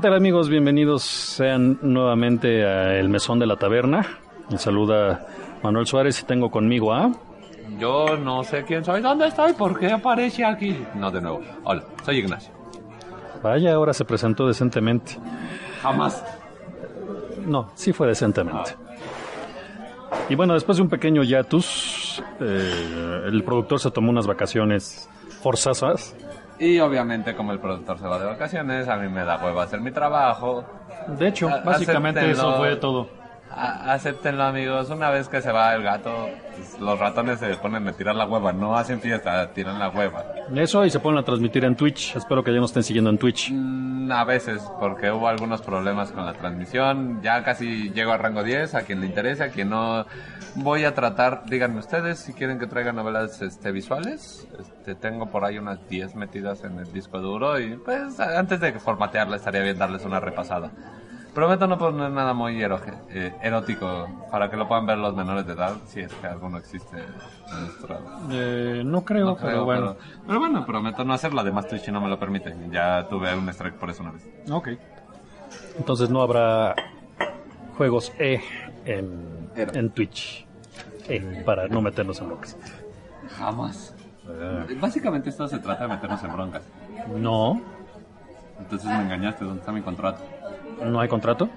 ¿Qué tal amigos? Bienvenidos sean nuevamente a El Mesón de la Taberna. Me saluda Manuel Suárez y tengo conmigo a... Yo no sé quién soy, dónde estoy, por qué aparece aquí. No, de nuevo. Hola, soy Ignacio. Vaya, ahora se presentó decentemente. Jamás. No, sí fue decentemente. Y bueno, después de un pequeño hiatus, eh, el productor se tomó unas vacaciones forzosas. Y obviamente, como el productor se va de vacaciones, a mí me da huevo hacer mi trabajo. De hecho, básicamente eso fue todo. A- acéptenlo, amigos. Una vez que se va el gato, pues, los ratones se ponen a tirar la hueva. No hacen fiesta, tiran la hueva. Eso y se ponen a transmitir en Twitch. Espero que ya nos estén siguiendo en Twitch. Mm, A veces, porque hubo algunos problemas con la transmisión. Ya casi llego a rango 10, a quien le interese, a quien no. Voy a tratar, díganme ustedes si quieren que traiga novelas este, visuales. Este, tengo por ahí unas 10 metidas en el disco duro y pues antes de formatearla estaría bien darles una repasada. Prometo no poner nada muy eh, erótico para que lo puedan ver los menores de edad, si es que alguno existe en nuestra Eh, no creo, no pero bueno. pero, pero bueno, prometo no hacerlo. Además, Twitch no me lo permite. Ya tuve un strike por eso una vez. Ok. Entonces no habrá juegos E en, Twitch. E, para no meternos en broncas. Jamás. Eh, Básicamente esto se trata de meternos en broncas. no, Entonces me engañaste. ¿Dónde está mi contrato? No hay contrato.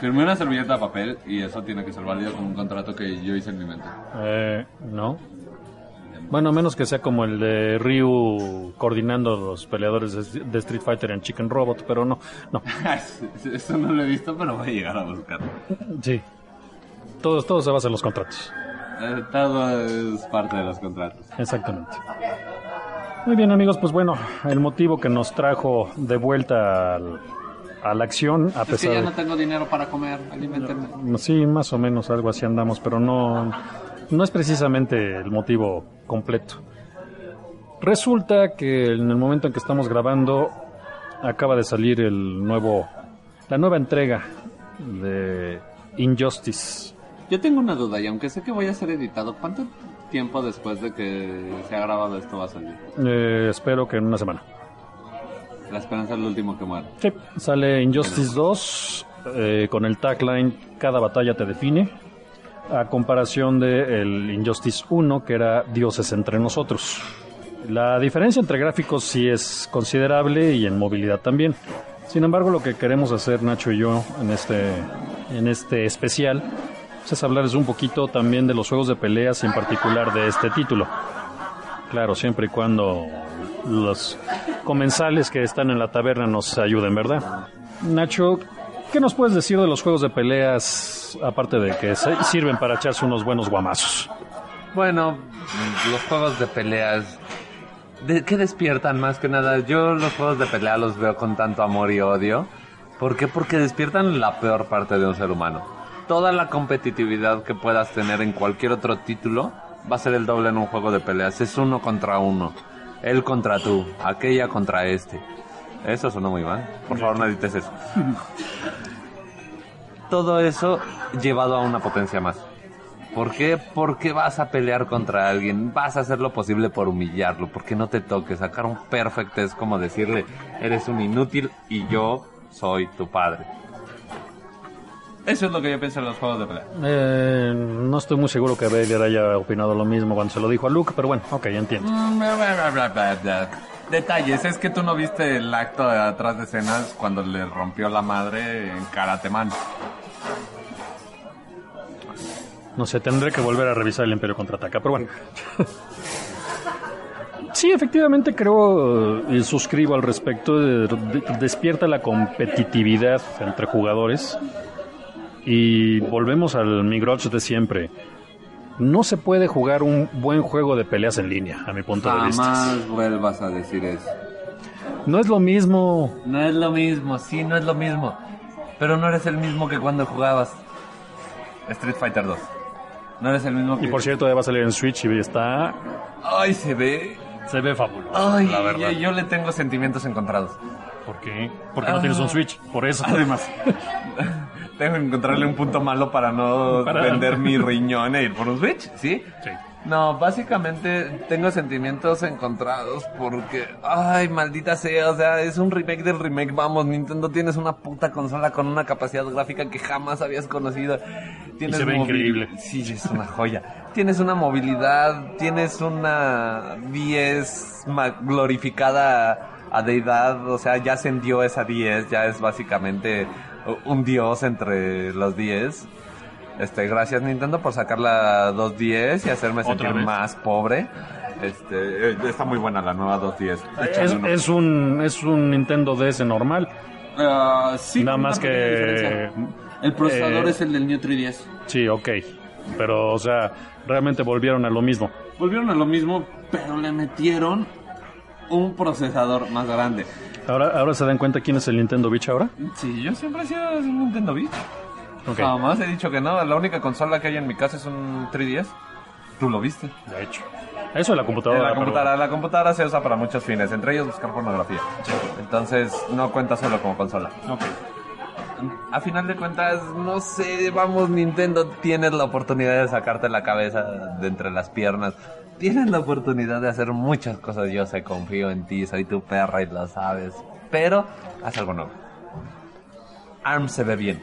Firmé una servilleta de papel y eso tiene que ser válido como un contrato que yo hice en mi mente. Eh, no. Bueno, menos que sea como el de Ryu coordinando los peleadores de, de Street Fighter en Chicken Robot, pero no, no. eso no lo he visto, pero voy a llegar a buscar. Sí. Todo, todo se basa en los contratos. Eh, Todo es parte de los contratos. Exactamente. Muy bien amigos, pues bueno, el motivo que nos trajo de vuelta al- a la acción, a Es que pesar ya de... no tengo dinero para comer. Alimentenme. Sí, más o menos algo así andamos, pero no, no es precisamente el motivo completo. Resulta que en el momento en que estamos grabando acaba de salir el nuevo, la nueva entrega de Injustice. Yo tengo una duda y aunque sé que voy a ser editado, ¿cuánto tiempo después de que se ha grabado esto va a salir? Eh, espero que en una semana. La esperanza es lo último que muere. Sí, sale Injustice 2 eh, con el tagline Cada batalla te define, a comparación de el Injustice 1 que era Dioses entre nosotros. La diferencia entre gráficos sí es considerable y en movilidad también. Sin embargo, lo que queremos hacer Nacho y yo en este, en este especial pues, es hablarles un poquito también de los juegos de peleas y en particular de este título. Claro, siempre y cuando los comensales que están en la taberna nos ayuden, ¿verdad? Nacho, ¿qué nos puedes decir de los juegos de peleas, aparte de que se- sirven para echarse unos buenos guamazos? Bueno, los juegos de peleas. ¿De qué despiertan más que nada? Yo los juegos de pelea los veo con tanto amor y odio. ¿Por qué? Porque despiertan la peor parte de un ser humano. Toda la competitividad que puedas tener en cualquier otro título va a ser el doble en un juego de peleas. Es uno contra uno. Él contra tú. Aquella contra este. Eso sonó muy mal. Por favor, no edites eso. Todo eso llevado a una potencia más. ¿Por qué? Porque vas a pelear contra alguien, vas a hacer lo posible por humillarlo, porque no te toques. Sacar un perfecto es como decirle, eres un inútil y yo soy tu padre. Eso es lo que yo pienso en los juegos de pelea. Eh, no estoy muy seguro que Vader haya opinado lo mismo cuando se lo dijo a Luke, pero bueno, ok, entiendo. Detalles, es que tú no viste el acto de atrás de escenas cuando le rompió la madre en Karate Man. No sé, tendré que volver a revisar el Imperio Contraataca, pero bueno. Sí, efectivamente creo y suscribo al respecto. de- de- despierta la competitividad entre jugadores. Y volvemos al Migroch de siempre. No se puede jugar un buen juego de peleas en línea, a mi punto de vista. Jamás vuelvas a decir eso. No es lo mismo. No es lo mismo, sí, no es lo mismo. Pero no eres el mismo que cuando jugabas Street Fighter 2. No eres el mismo que... Y por cierto, ya va a salir en Switch y está. Ay, se ve... Se ve fabuloso. Ay, la verdad. Yo, yo le tengo sentimientos encontrados. ¿Por qué? Porque no Ah. tienes un Switch, por eso. Además, tengo que encontrarle un punto malo para no Para- vender mi riñón e ir por un Switch, ¿sí? Sí. No, básicamente tengo sentimientos encontrados porque, ay, maldita sea, o sea, es un remake del remake, vamos, Nintendo tienes una puta consola con una capacidad gráfica que jamás habías conocido. Tienes se ve increíble. Sí, es una joya. Tienes una movilidad, tienes una 10 ma- glorificada a deidad, o sea, ya ascendió esa 10, ya es básicamente un dios entre los 10. Este, gracias Nintendo por sacar la 210 y hacerme sentir vez. más pobre. Este, eh, está muy buena la nueva 210. Es, es un, es un Nintendo DS normal. Ah, sí, Nada más que... El procesador eh, es el del New 3DS. Sí, ok. Pero, o sea, realmente volvieron a lo mismo. Volvieron a lo mismo, pero le metieron un procesador más grande. Ahora, ahora se dan cuenta quién es el Nintendo Beach ahora. Sí, yo siempre he sido un Nintendo Beach. Ok. Jamás he dicho que no. La única consola que hay en mi casa es un 3DS. Tú lo viste. De hecho. Eso de la computadora. la pero- computadora, la computadora se usa para muchos fines, entre ellos buscar pornografía. Entonces no cuenta solo como consola. Ok. A final de cuentas, no sé, vamos Nintendo, tienes la oportunidad de sacarte la cabeza de entre las piernas. Tienes la oportunidad de hacer muchas cosas, yo sé, confío en ti, soy tu perra y lo sabes. Pero, haz algo nuevo. ARM se ve bien.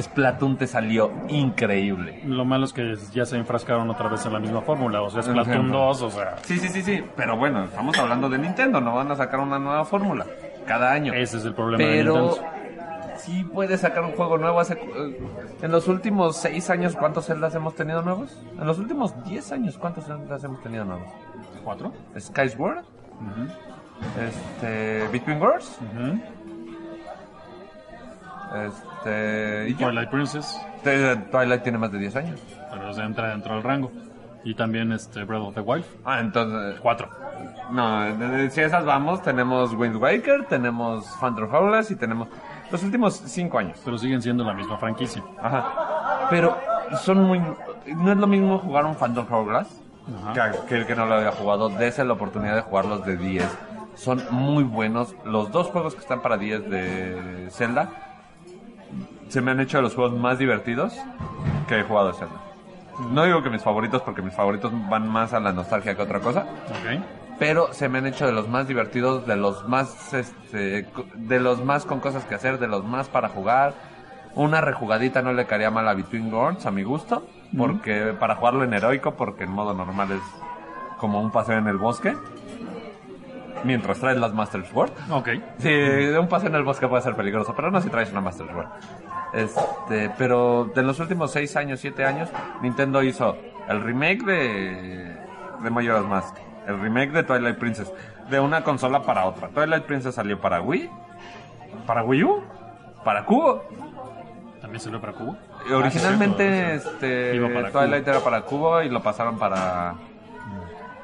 Splatoon te salió increíble. Lo malo es que ya se enfrascaron otra vez en la misma fórmula. O sea, Splatoon 2, o sea... Sí, sí, sí, sí, pero bueno, estamos hablando de Nintendo, no van a sacar una nueva fórmula cada año. Ese es el problema de Nintendo. Sí puede sacar un juego nuevo. Hace, eh, en los últimos seis años, ¿cuántos Zeldas hemos tenido nuevos? En los últimos 10 años, ¿cuántos Zeldas hemos tenido nuevos? ¿Cuatro? Skyward, este, Between Worlds, Ujú. este, y. Twilight Princess. Twilight tiene más de 10 años. Pero se entra dentro del rango. Y también este Breath of the Wild. Ah, entonces, Cuatro. no, si esas vamos, tenemos Wind Waker, tenemos Phantom Hourglass y tenemos los últimos 5 años. Pero siguen siendo la misma franquicia. Ajá. Pero son muy. No es lo mismo jugar un Phantom Hourglass que, que el que no lo había jugado. Dese la oportunidad de jugarlos de 10. Son muy buenos. Los dos juegos que están para 10 de Zelda se me han hecho de los juegos más divertidos que he jugado de Zelda. No digo que mis favoritos, porque mis favoritos van más a la nostalgia que otra cosa Ok. Pero se me han hecho de los más divertidos, de los más, este, de los más con cosas que hacer, de los más para jugar. Una rejugadita no le caería mal a Between Worlds, a mi gusto, porque para jugarlo en heroico, porque en modo normal es como un paseo en el bosque, mientras traes las Master Sword. Ok. Sí, un paseo en el bosque puede ser peligroso, pero no si traes una Master Sword. Este, pero de los últimos 6 años, 7 años, Nintendo hizo el remake de, de Majora's Mask, el remake de Twilight Princess, de una consola para otra. Twilight Princess salió para Wii, para Wii U, para Cubo. También salió para Cubo. Originalmente, Ah, sí, este, Twilight era para Cubo y lo pasaron para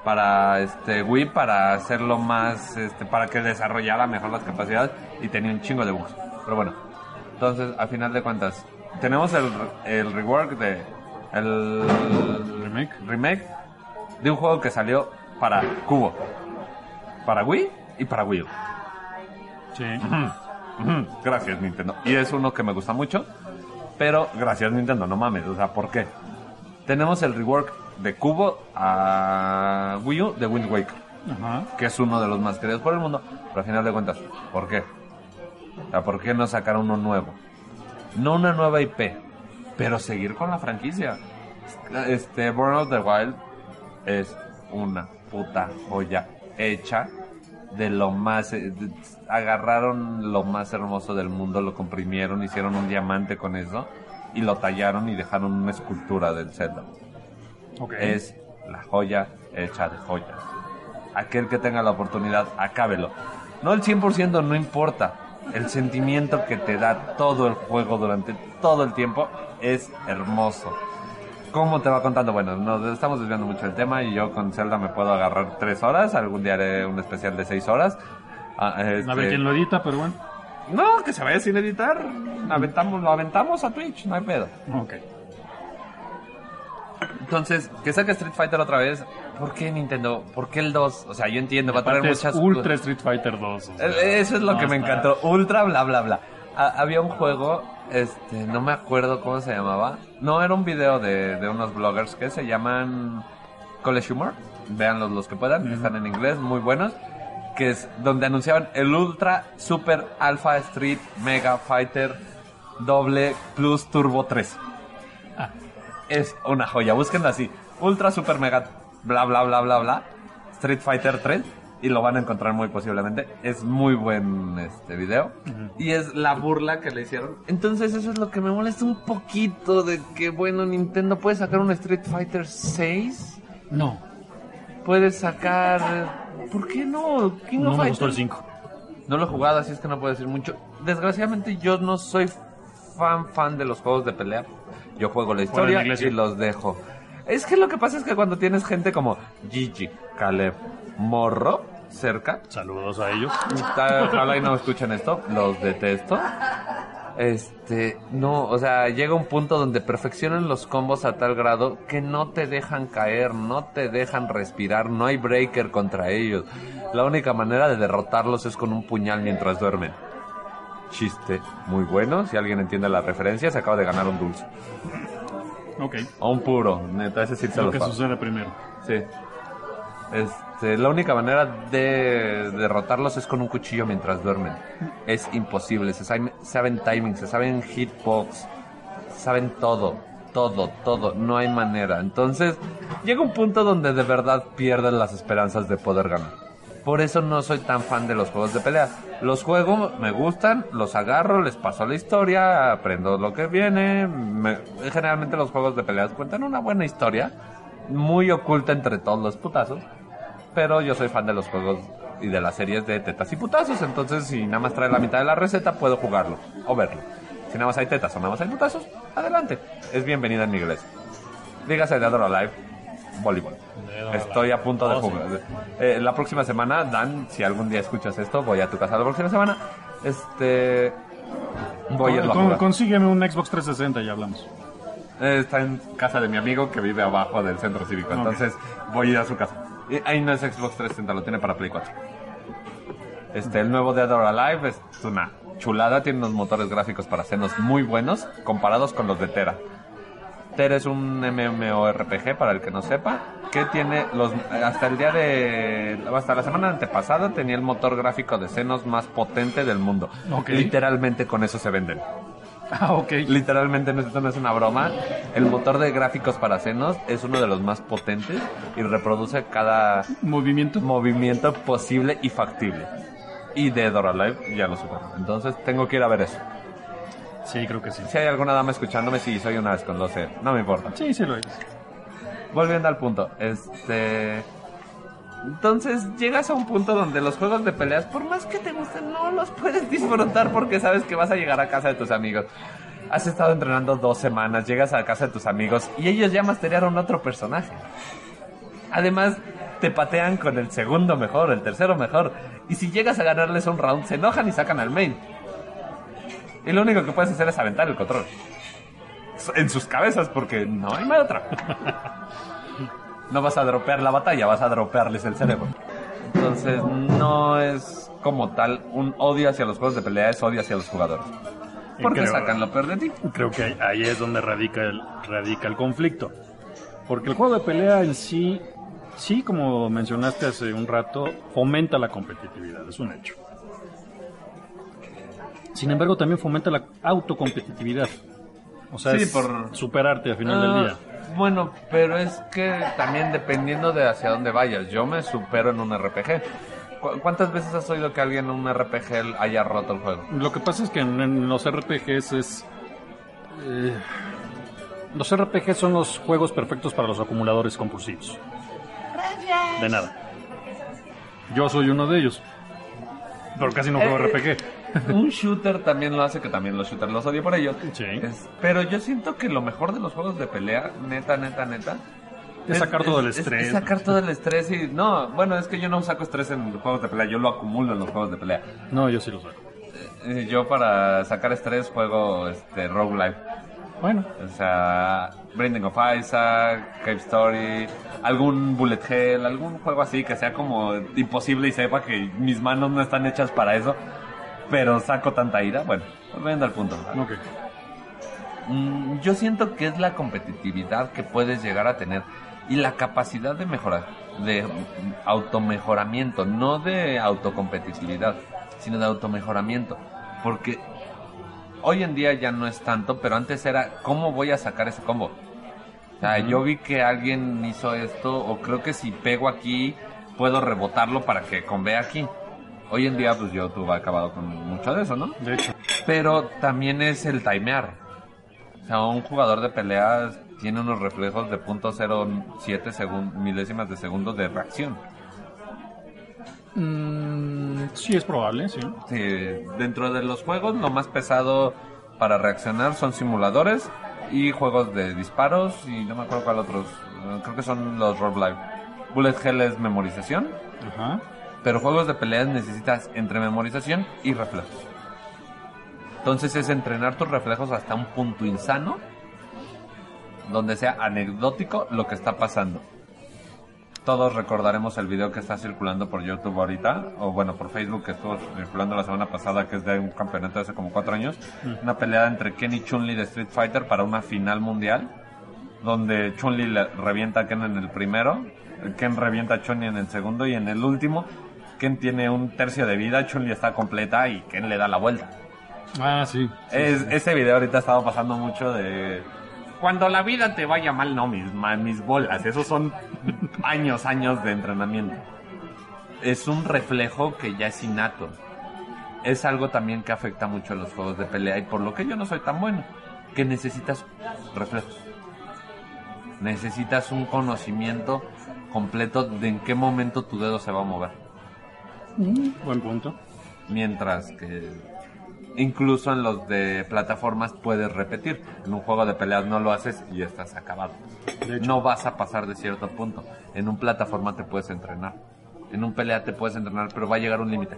para este Wii para hacerlo más este para que desarrollara mejor las capacidades y tenía un chingo de bugs. Pero bueno, entonces a final de cuentas tenemos el, el rework de el Remake. remake de un juego que salió para Cubo, para Wii y para Wii U. Sí. Gracias Nintendo. Y es uno que me gusta mucho. Pero gracias Nintendo, no mames. O sea, ¿por qué? Tenemos el rework de Cubo a Wii U de Wind Waker. Ajá. Que es uno de los más queridos por el mundo. Pero al final de cuentas, ¿por qué? O sea, ¿por qué no sacar uno nuevo? No una nueva IP. Pero seguir con la franquicia. Este, Burn of the Wild es una puta joya hecha de lo más eh, de- agarraron lo más hermoso del mundo, lo comprimieron, hicieron un diamante con eso y lo tallaron y dejaron una escultura del Zelda. Es la joya hecha de joyas. Aquel que tenga la oportunidad, acábelo. No el 100% no importa. El sentimiento que te da todo el juego durante todo el tiempo es hermoso. ¿Cómo te va contando? Bueno, nos estamos desviando mucho del tema y yo con Zelda me puedo agarrar tres horas. Algún día haré un especial de seis horas. Ah, A ver este- quién lo edita, pero bueno. No, que se vaya sin editar. Aventamos, lo aventamos a Twitch, no hay pedo. Ok. Entonces, que saque Street Fighter otra vez. ¿Por qué Nintendo? ¿Por qué el 2? O sea, yo entiendo, va a es muchas Ultra Street Fighter 2. o sea, Eso es lo no que me encantó. Ultra, bla, bla, bla. Ha- había un juego, este, no me acuerdo cómo se llamaba. No, era un video de, de unos bloggers que se llaman College Humor. Véanlos los que puedan, están en inglés, muy buenos. Que es donde anunciaban el Ultra Super Alpha Street Mega Fighter Doble Plus Turbo 3. Es una joya, búsquenlo así. Ultra Super Mega bla bla bla bla bla Street Fighter 3 y lo van a encontrar muy posiblemente. Es muy buen este video y es la burla que le hicieron. Entonces eso es lo que me molesta un poquito de que bueno, Nintendo puede sacar un Street Fighter 6, No, puede sacar ¿Por qué no? King no of me gustó el Fighters. 5. No lo he jugado, así es que no puedo decir mucho. Desgraciadamente yo no soy fan fan de los juegos de pelea. Yo juego la historia y los dejo. Es que lo que pasa es que cuando tienes gente como Gigi, Caleb, Morro cerca, Saludos a ellos. ojalá y no escuchen esto, los detesto. Este, no, o sea, llega un punto donde perfeccionan los combos a tal grado que no te dejan caer, no te dejan respirar, no hay breaker contra ellos. La única manera de derrotarlos es con un puñal mientras duermen. Chiste muy bueno, si alguien entiende la referencia, se acaba de ganar un dulce. Ok. O un puro, neta, ese sí se Lo que sucede primero. Sí. Este, la única manera de derrotarlos es con un cuchillo mientras duermen. Es imposible. Se saben, saben timing, se saben hitbox, saben todo, todo, todo. No hay manera. Entonces, llega un punto donde de verdad pierden las esperanzas de poder ganar. Por eso no soy tan fan de los juegos de pelea. Los juego, me gustan, los agarro, les paso la historia, aprendo lo que viene. Me- generalmente los juegos de peleas cuentan una buena historia, muy oculta entre todos los putazos. Pero yo soy fan de los juegos y de las series de tetas y putazos. Entonces, si nada más trae la mitad de la receta, puedo jugarlo o verlo. Si nada más hay tetas o nada más hay putazos, adelante. Es bienvenida en mi iglesia. Dígase de Adoro Live, voleibol. Estoy a punto de Oh, jugar. Eh, la próxima semana, Dan, si algún día escuchas esto, voy a tu casa la próxima semana. Este. Voy a irlo a jugar. consígueme un Xbox 360 y hablamos. Eh, está en casa de mi amigo que vive abajo del centro cívico. Entonces voy a ir a su casa. Ahí no es Xbox 360, lo tiene para Play 4. Este, el nuevo Dead or Alive es una chulada. Tiene unos motores gráficos para senos muy buenos comparados con los de Tera. Tera es un MMORPG, para el que no sepa, que tiene los... Hasta el día de... Hasta la semana antepasada tenía el motor gráfico de senos más potente del mundo. Literalmente con eso se venden. Ah, ok. Literalmente, esto no es una broma. El motor de gráficos para senos es uno de los más potentes y reproduce cada Movimiento. movimiento posible y factible. Y Dead or Alive ya lo superó. Entonces tengo que ir a ver eso. Sí, creo que sí. Si hay alguna dama escuchándome, sí, soy una con lo sé. No me importa. Sí, sí lo es. Volviendo al punto, este... Entonces llegas a un punto donde los juegos de peleas, por más que te gusten, no los puedes disfrutar porque sabes que vas a llegar a casa de tus amigos. Has estado entrenando dos semanas, llegas a casa de tus amigos y ellos ya masterearon otro personaje. Además, te patean con el segundo mejor, el tercero mejor. Y si llegas a ganarles un round, se enojan y sacan al main. Y lo único que puedes hacer es aventar el control. En sus cabezas, porque no hay más otra. No vas a dropear la batalla, vas a dropearles el cerebro. Entonces, no es como tal un odio hacia los juegos de pelea, es odio hacia los jugadores. Porque creo- sacan lo peor de ti. Creo que ahí, ahí es donde radica el, radica el conflicto. Porque el juego de pelea en sí, sí, como mencionaste hace un rato, fomenta la competitividad, es un hecho. Sin embargo, también fomenta la autocompetitividad. O sea, Sí, es por- superarte al final del Ah, día. Bueno, pero es que también dependiendo de hacia dónde vayas, yo me supero en un RPG. ¿Cu- ¿Cuántas veces has oído que alguien en un RPG haya roto el juego? Lo que pasa es que en, en los RPGs es... eh, los RPGs son los juegos perfectos para los acumuladores compulsivos. De nada. Yo soy uno de ellos. Pero casi no juego Eh, RPG. un shooter también lo hace, que también los shooters los odio por ello. Sí. Es- pero yo siento que lo mejor de los juegos de pelea, neta, neta, neta, Es sacar todo el es- estrés. Es sacar todo el estrés y... No, bueno, es que yo no saco estrés en los juegos de pelea, yo lo acumulo en los juegos de pelea. No, yo sí lo saco. Eh, Yo para sacar estrés juego este, roguelike. Bueno, O sea, Branding of Isaac, Cave Story, algún Bullet Hell, algún juego así que sea como imposible y sepa que mis manos no están hechas para eso, pero saco tanta ira. Bueno, volviendo al punto. Mm, yo siento que es la competitividad que puedes llegar a tener. y la capacidad de mejorar, de automejoramiento, no de autocompetitividad, sino de automejoramiento. Porque hoy en día ya no es tanto, pero antes era cómo voy a sacar ese combo. O sea, yo vi que alguien hizo esto, o creo que si pego aquí, puedo rebotarlo para que convea aquí. Hoy en día, pues YouTube ha acabado con mucho de eso, ¿no? De hecho. Pero también es el timear. O sea, un jugador de peleas tiene unos reflejos de .07 segun- milésimas de segundo de reacción. Mm, sí, es probable, sí. Sí, dentro de los juegos, lo más pesado para reaccionar son simuladores y juegos de disparos y no me acuerdo cuál otros. Creo que son los roguelike. Bullet Hell es memorización, Ajá. Pero juegos de peleas necesitas entre memorización y reflejos. Entonces es entrenar tus reflejos hasta un punto insano, donde sea anecdótico lo que está pasando. Todos recordaremos el video que está circulando por YouTube ahorita, o bueno, por Facebook que estuvo circulando la semana pasada, que es de un campeonato de hace como cuatro años. Una pelea entre Ken y Chun-Li de Street Fighter para una final mundial, donde Chun-Li le revienta a Ken en el primero, Ken revienta a Chun-Li en el segundo, y en el último, Ken tiene un tercio de vida, Chun-Li está completa y Ken le da la vuelta. Ah, sí. Es, ese video ahorita ha estado pasando mucho de... Cuando la vida te vaya mal, no, mis, mis bolas. Esos son años, años de entrenamiento. Es un reflejo que ya es innato. Es algo también que afecta mucho a los juegos de pelea y por lo que yo no soy tan bueno. Que necesitas reflejos. Necesitas un conocimiento completo de en qué momento tu dedo se va a mover. Buen punto. Mientras que incluso en los de plataformas puedes repetir. En un juego de peleas no lo haces y estás acabado. No vas a pasar de cierto punto. En un plataforma te puedes entrenar. En un pelea te puedes entrenar, pero va a llegar un límite.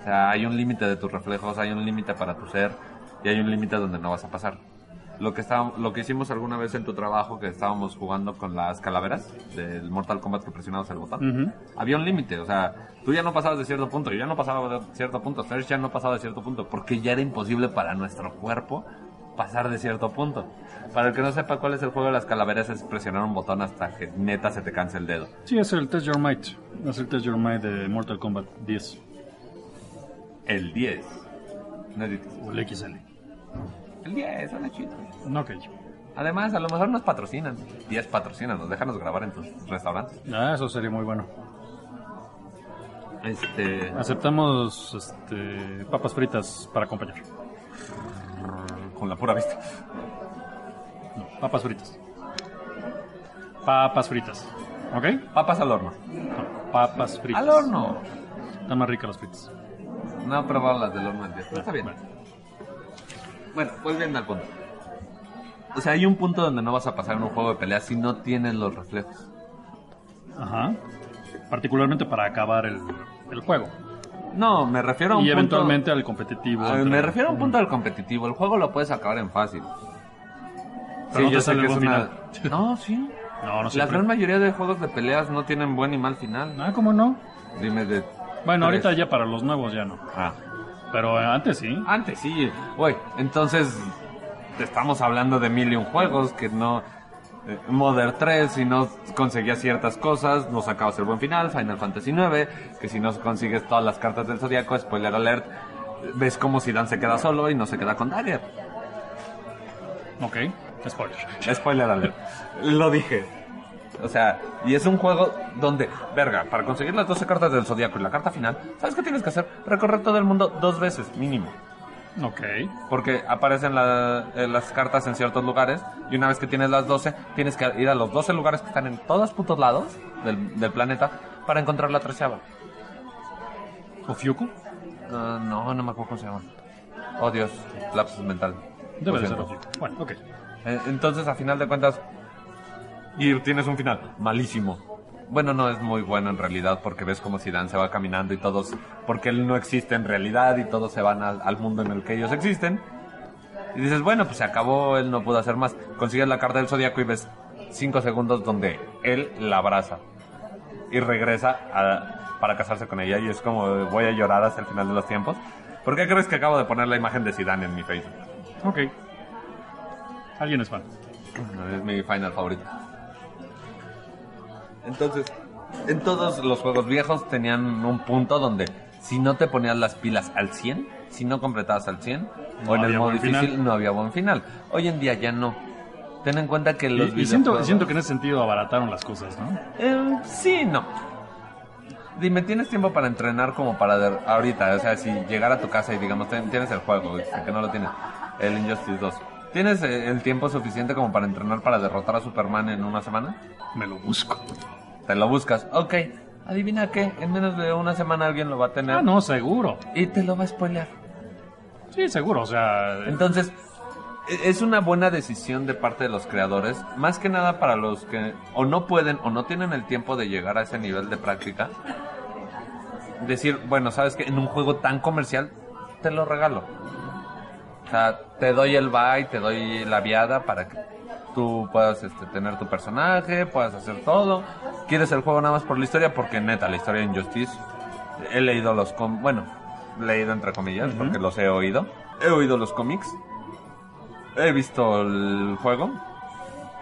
O sea, hay un límite de tus reflejos, hay un límite para tu ser y hay un límite donde no vas a pasar. Lo que, estábamos- lo que hicimos alguna vez en tu trabajo, que estábamos jugando con las calaveras del Mortal Kombat que presionabas el botón, Ujú. había un límite, o sea, tú ya no pasabas de cierto punto, yo ya no pasaba de cierto punto, Serge ya no pasaba de cierto punto, porque ya era imposible para nuestro cuerpo pasar de cierto punto. Para el que no sepa cuál es el juego de las calaveras, es presionar un botón hasta que neta se te canse el dedo. Sí, es el Test Your Might. Es el Test Your Might de Mortal Kombat 10. El 10. No el XL. El 10, suena chido. No, ok. Además, a lo mejor nos patrocinan. 10 patrocinan, nos déjanos grabar en tus restaurantes. Ah, eso sería muy bueno. Este. Aceptamos este, papas fritas para acompañar. Con la pura vista. No, papas fritas. Papas fritas. ¿Ok? Papas al horno. No, papas fritas. ¡Al horno! Están más ricas las fritas. No he probado las del horno está bien. Bueno, pues bien al punto. O sea, hay un punto donde no vas a pasar en un juego de pelea si no tienes los reflejos. Ajá. Particularmente para acabar el, el juego. No, me refiero a un Y punto... eventualmente al competitivo. Ah, entre- Me refiero a un punto del competitivo. El juego lo puedes acabar en fácil. Pero no te sale el buen No, sí. No, no La gran mayoría de juegos de peleas no tienen buen y mal final. Ah, ¿cómo no? Dime de... Bueno, tres. ahorita ya para los nuevos ya no. Ah. Pero antes sí. Antes sí, güey. Entonces, estamos hablando de mil y un juegos que no. eh, Modern 3, si no conseguías ciertas cosas, no sacabas el buen final. Final Fantasy 9, que si no consigues todas las cartas del zodiaco, spoiler alert, ves como Zidane se queda solo y no se queda con Dagger. Ok. Spoiler. Spoiler alert. Lo dije. O sea, y es un juego donde, verga, para conseguir las 12 cartas del zodiaco y la carta final, ¿sabes qué tienes que hacer? Recorrer todo el mundo dos veces, mínimo. Ok. Porque aparecen la- eh, las cartas en ciertos lugares y una vez que tienes las 12, tienes que ir a los 12 lugares que están en todos putos lados del, del planeta para encontrar la treceava. ¿Ofiuku? Ah, no, no me acuerdo cómo se llama. Oh Dios, lapsus mental. Debe de ser. Bueno, ok. Eh, Entonces, a final de cuentas, y tienes un final malísimo. Bueno, no es muy bueno en realidad porque ves como Zidane se va caminando y todos, porque él no existe en realidad y todos se van al, al mundo en el que ellos existen. Y dices, bueno, pues se acabó, él no pudo hacer más. Consigues la carta del zodiaco y ves cinco segundos donde él la abraza y regresa a- para casarse con ella y es como voy a llorar hasta el final de los tiempos. ¿Por qué crees que acabo de poner la imagen de Zidane en mi Facebook? Ok. Alguien es fan. Es mi final favorito. Entonces, en todos los juegos viejos tenían un punto donde si no te ponías las pilas al 100, si no completabas al 100, No o en el modo difícil final. no había buen final. Hoy en día ya no. Ten en cuenta que los Y, y siento, siento que en ese sentido abarataron las cosas, ¿no? Eh, sí, no. Dime, ¿tienes tiempo para entrenar como para de- ahorita? O sea, si llegar a tu casa y digamos, tienes el juego, que no lo tienes, el Injustice 2. ¿Tienes eh, el tiempo suficiente como para entrenar para derrotar a Superman en una semana? Me lo busco. Te lo buscas. Ok. Adivina qué, en menos de una semana alguien lo va a tener. Ah, no, seguro. Y te lo va a spoilear. Sí, seguro. O sea, Entonces, e- es una buena decisión de parte de los creadores, más que nada para los que o no pueden o no tienen el tiempo de llegar a ese nivel de práctica. Decir, bueno, sabes que en un juego tan comercial te lo regalo. O sea, te doy el buy, te doy la viada para que tú puedas este, tener tu personaje, puedas hacer todo. ¿Quieres el juego nada más por la historia? Porque neta, la historia de Injustice, he leído los... com- bueno, leído entre comillas, porque los he oído. He oído los cómics. He visto el juego.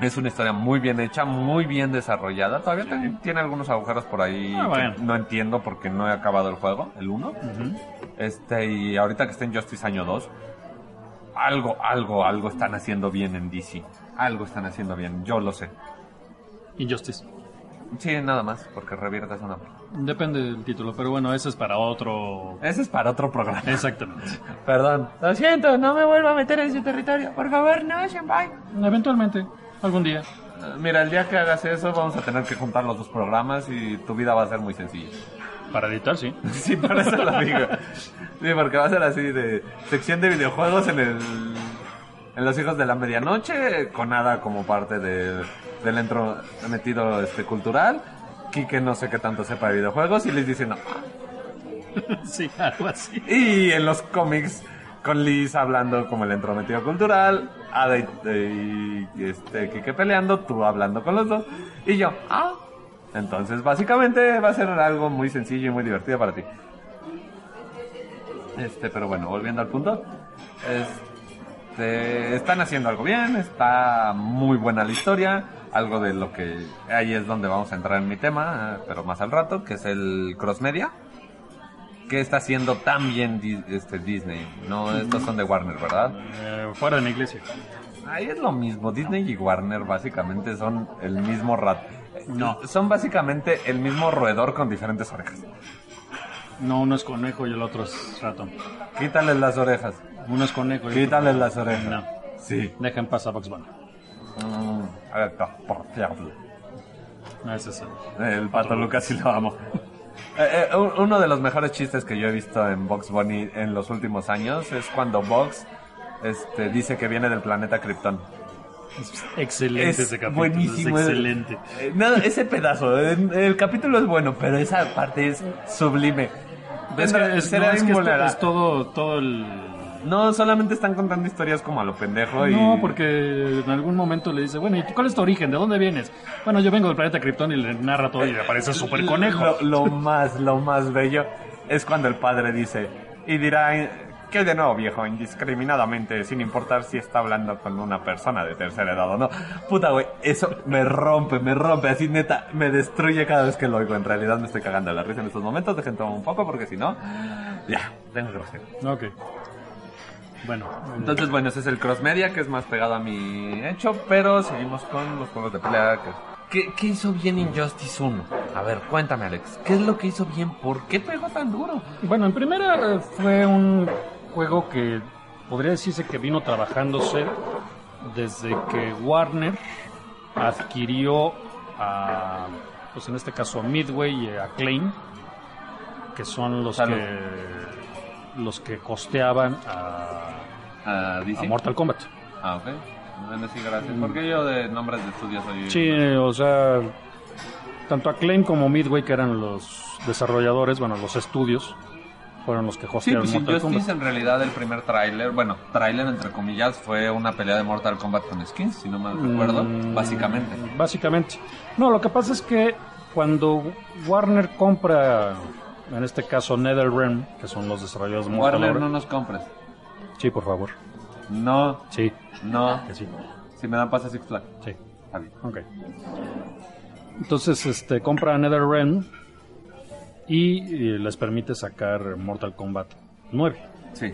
Es una historia muy bien hecha, muy bien desarrollada. Todavía te- tiene algunos agujeros por ahí Ah, bueno. que no entiendo porque no he acabado el juego, el 1. Este, y ahorita que está en Justice año 2, algo, algo, algo están haciendo bien en DC. Algo están haciendo bien, yo lo sé. Injustice. Sí, nada más, porque reviertes una. Depende del título, pero bueno, ese es para otro. Ese es para otro programa. Exactamente. Perdón. Lo siento, no me vuelva a meter en su territorio. Por favor, no, Senpai. Eventualmente, algún día. Mira, el día que hagas eso, vamos a tener que juntar los dos programas y tu vida va a ser muy sencilla. Para editar, sí. Sí, por eso lo digo. Sí, porque va a ser así de sección de videojuegos en el en los hijos de la medianoche, con nada como parte de, del entro metido este cultural. Quique no sé qué tanto sepa de videojuegos y les dice no. sí, algo así. Y en los cómics con Liz hablando como el entrometido cultural, Ada y, y, este Quique peleando, tú hablando con los dos y yo, ah. Entonces, básicamente va a ser algo muy sencillo y muy divertido para ti. Este, pero bueno, volviendo al punto. Este, están haciendo algo bien, está muy buena la historia. Algo de lo que ahí es donde vamos a entrar en mi tema, pero más al rato, que es el cross media. ¿Qué está haciendo tan bien este Disney? No, estos son de Warner, ¿verdad? Eh, fuera de mi iglesia. Ahí es lo mismo. Disney y Warner básicamente son el mismo rat. No. Son básicamente el mismo roedor con diferentes orejas. No, uno es conejo y el otro es ratón. Quítales las orejas. Uno es conejo y el Quítales las orejas. No. Sí. Deja en paz a Bugs Bunny. Mm, ahorita, por diablo. No es ese. El pato Lucas sí lo amo. Eh, eh, un- uno de los mejores chistes que yo he visto en Box Bunny en los últimos años es cuando Box este, dice que viene del planeta Krypton. Excelente Es ese capítulo. buenísimo. Es excelente. Eh, ese pedazo, el, capítulo es bueno, pero esa parte es sublime. Es que, es, no, es, que es, todo, todo el... No, solamente están contando historias como a lo pendejo y... No, porque en algún momento le dice, bueno, ¿y tú cuál es tu origen? ¿De dónde vienes? Bueno, yo vengo del planeta Krypton y le narra todo y le aparece súper conejo. Lo, lo más, lo más bello es cuando el padre dice, y dirá que de nuevo viejo, indiscriminadamente, sin importar si está hablando con una persona de tercera edad o no. Puta, güey, eso me rompe, me rompe, así neta, me destruye cada vez que lo oigo. En realidad me estoy cagando la risa en estos momentos, dejen tomar un poco porque si no, ya, tengo que hacer. Ok. Bueno, Entonces, bueno, ese es el cross media, que es más pegado a mi hecho, pero seguimos con los juegos de pelea. Que... ¿Qué, qué hizo bien Injustice 1? A ver, cuéntame, Alex. ¿Qué es lo que hizo bien? ¿Por qué pegó tan duro? Bueno, en primera eh, fue un juego que podría decirse que vino trabajándose desde que Warner adquirió a, pues en este caso a Midway y a Acclaim, que son los Salud. que los que costeaban a, ¿A a Mortal Kombat. Ah, ok. Bueno, sí, gracias. Porque yo de nombres de estudios soy... Sí, o sea, tanto Acclaim como Midway, que eran los desarrolladores, bueno, los estudios, fueron los que Sí, hostearon pues Mortal Kombat. Injustice en realidad el primer tráiler, bueno, tráiler entre comillas, fue una pelea de Mortal Kombat con skins, si no mal recuerdo, Mm, básicamente. Básicamente. No, lo que pasa es que cuando Warner compra, en este caso NetherRealm, que son los desarrolladores de Mortal Warner, no nos compres. Sí, por favor. No, Sí, no. que sí. Si me dan pase Six Flags. Sí. Está bien. Ok. Entonces, este, compra NetherRealm y eh, les permite sacar Mortal Kombat 9. Sí.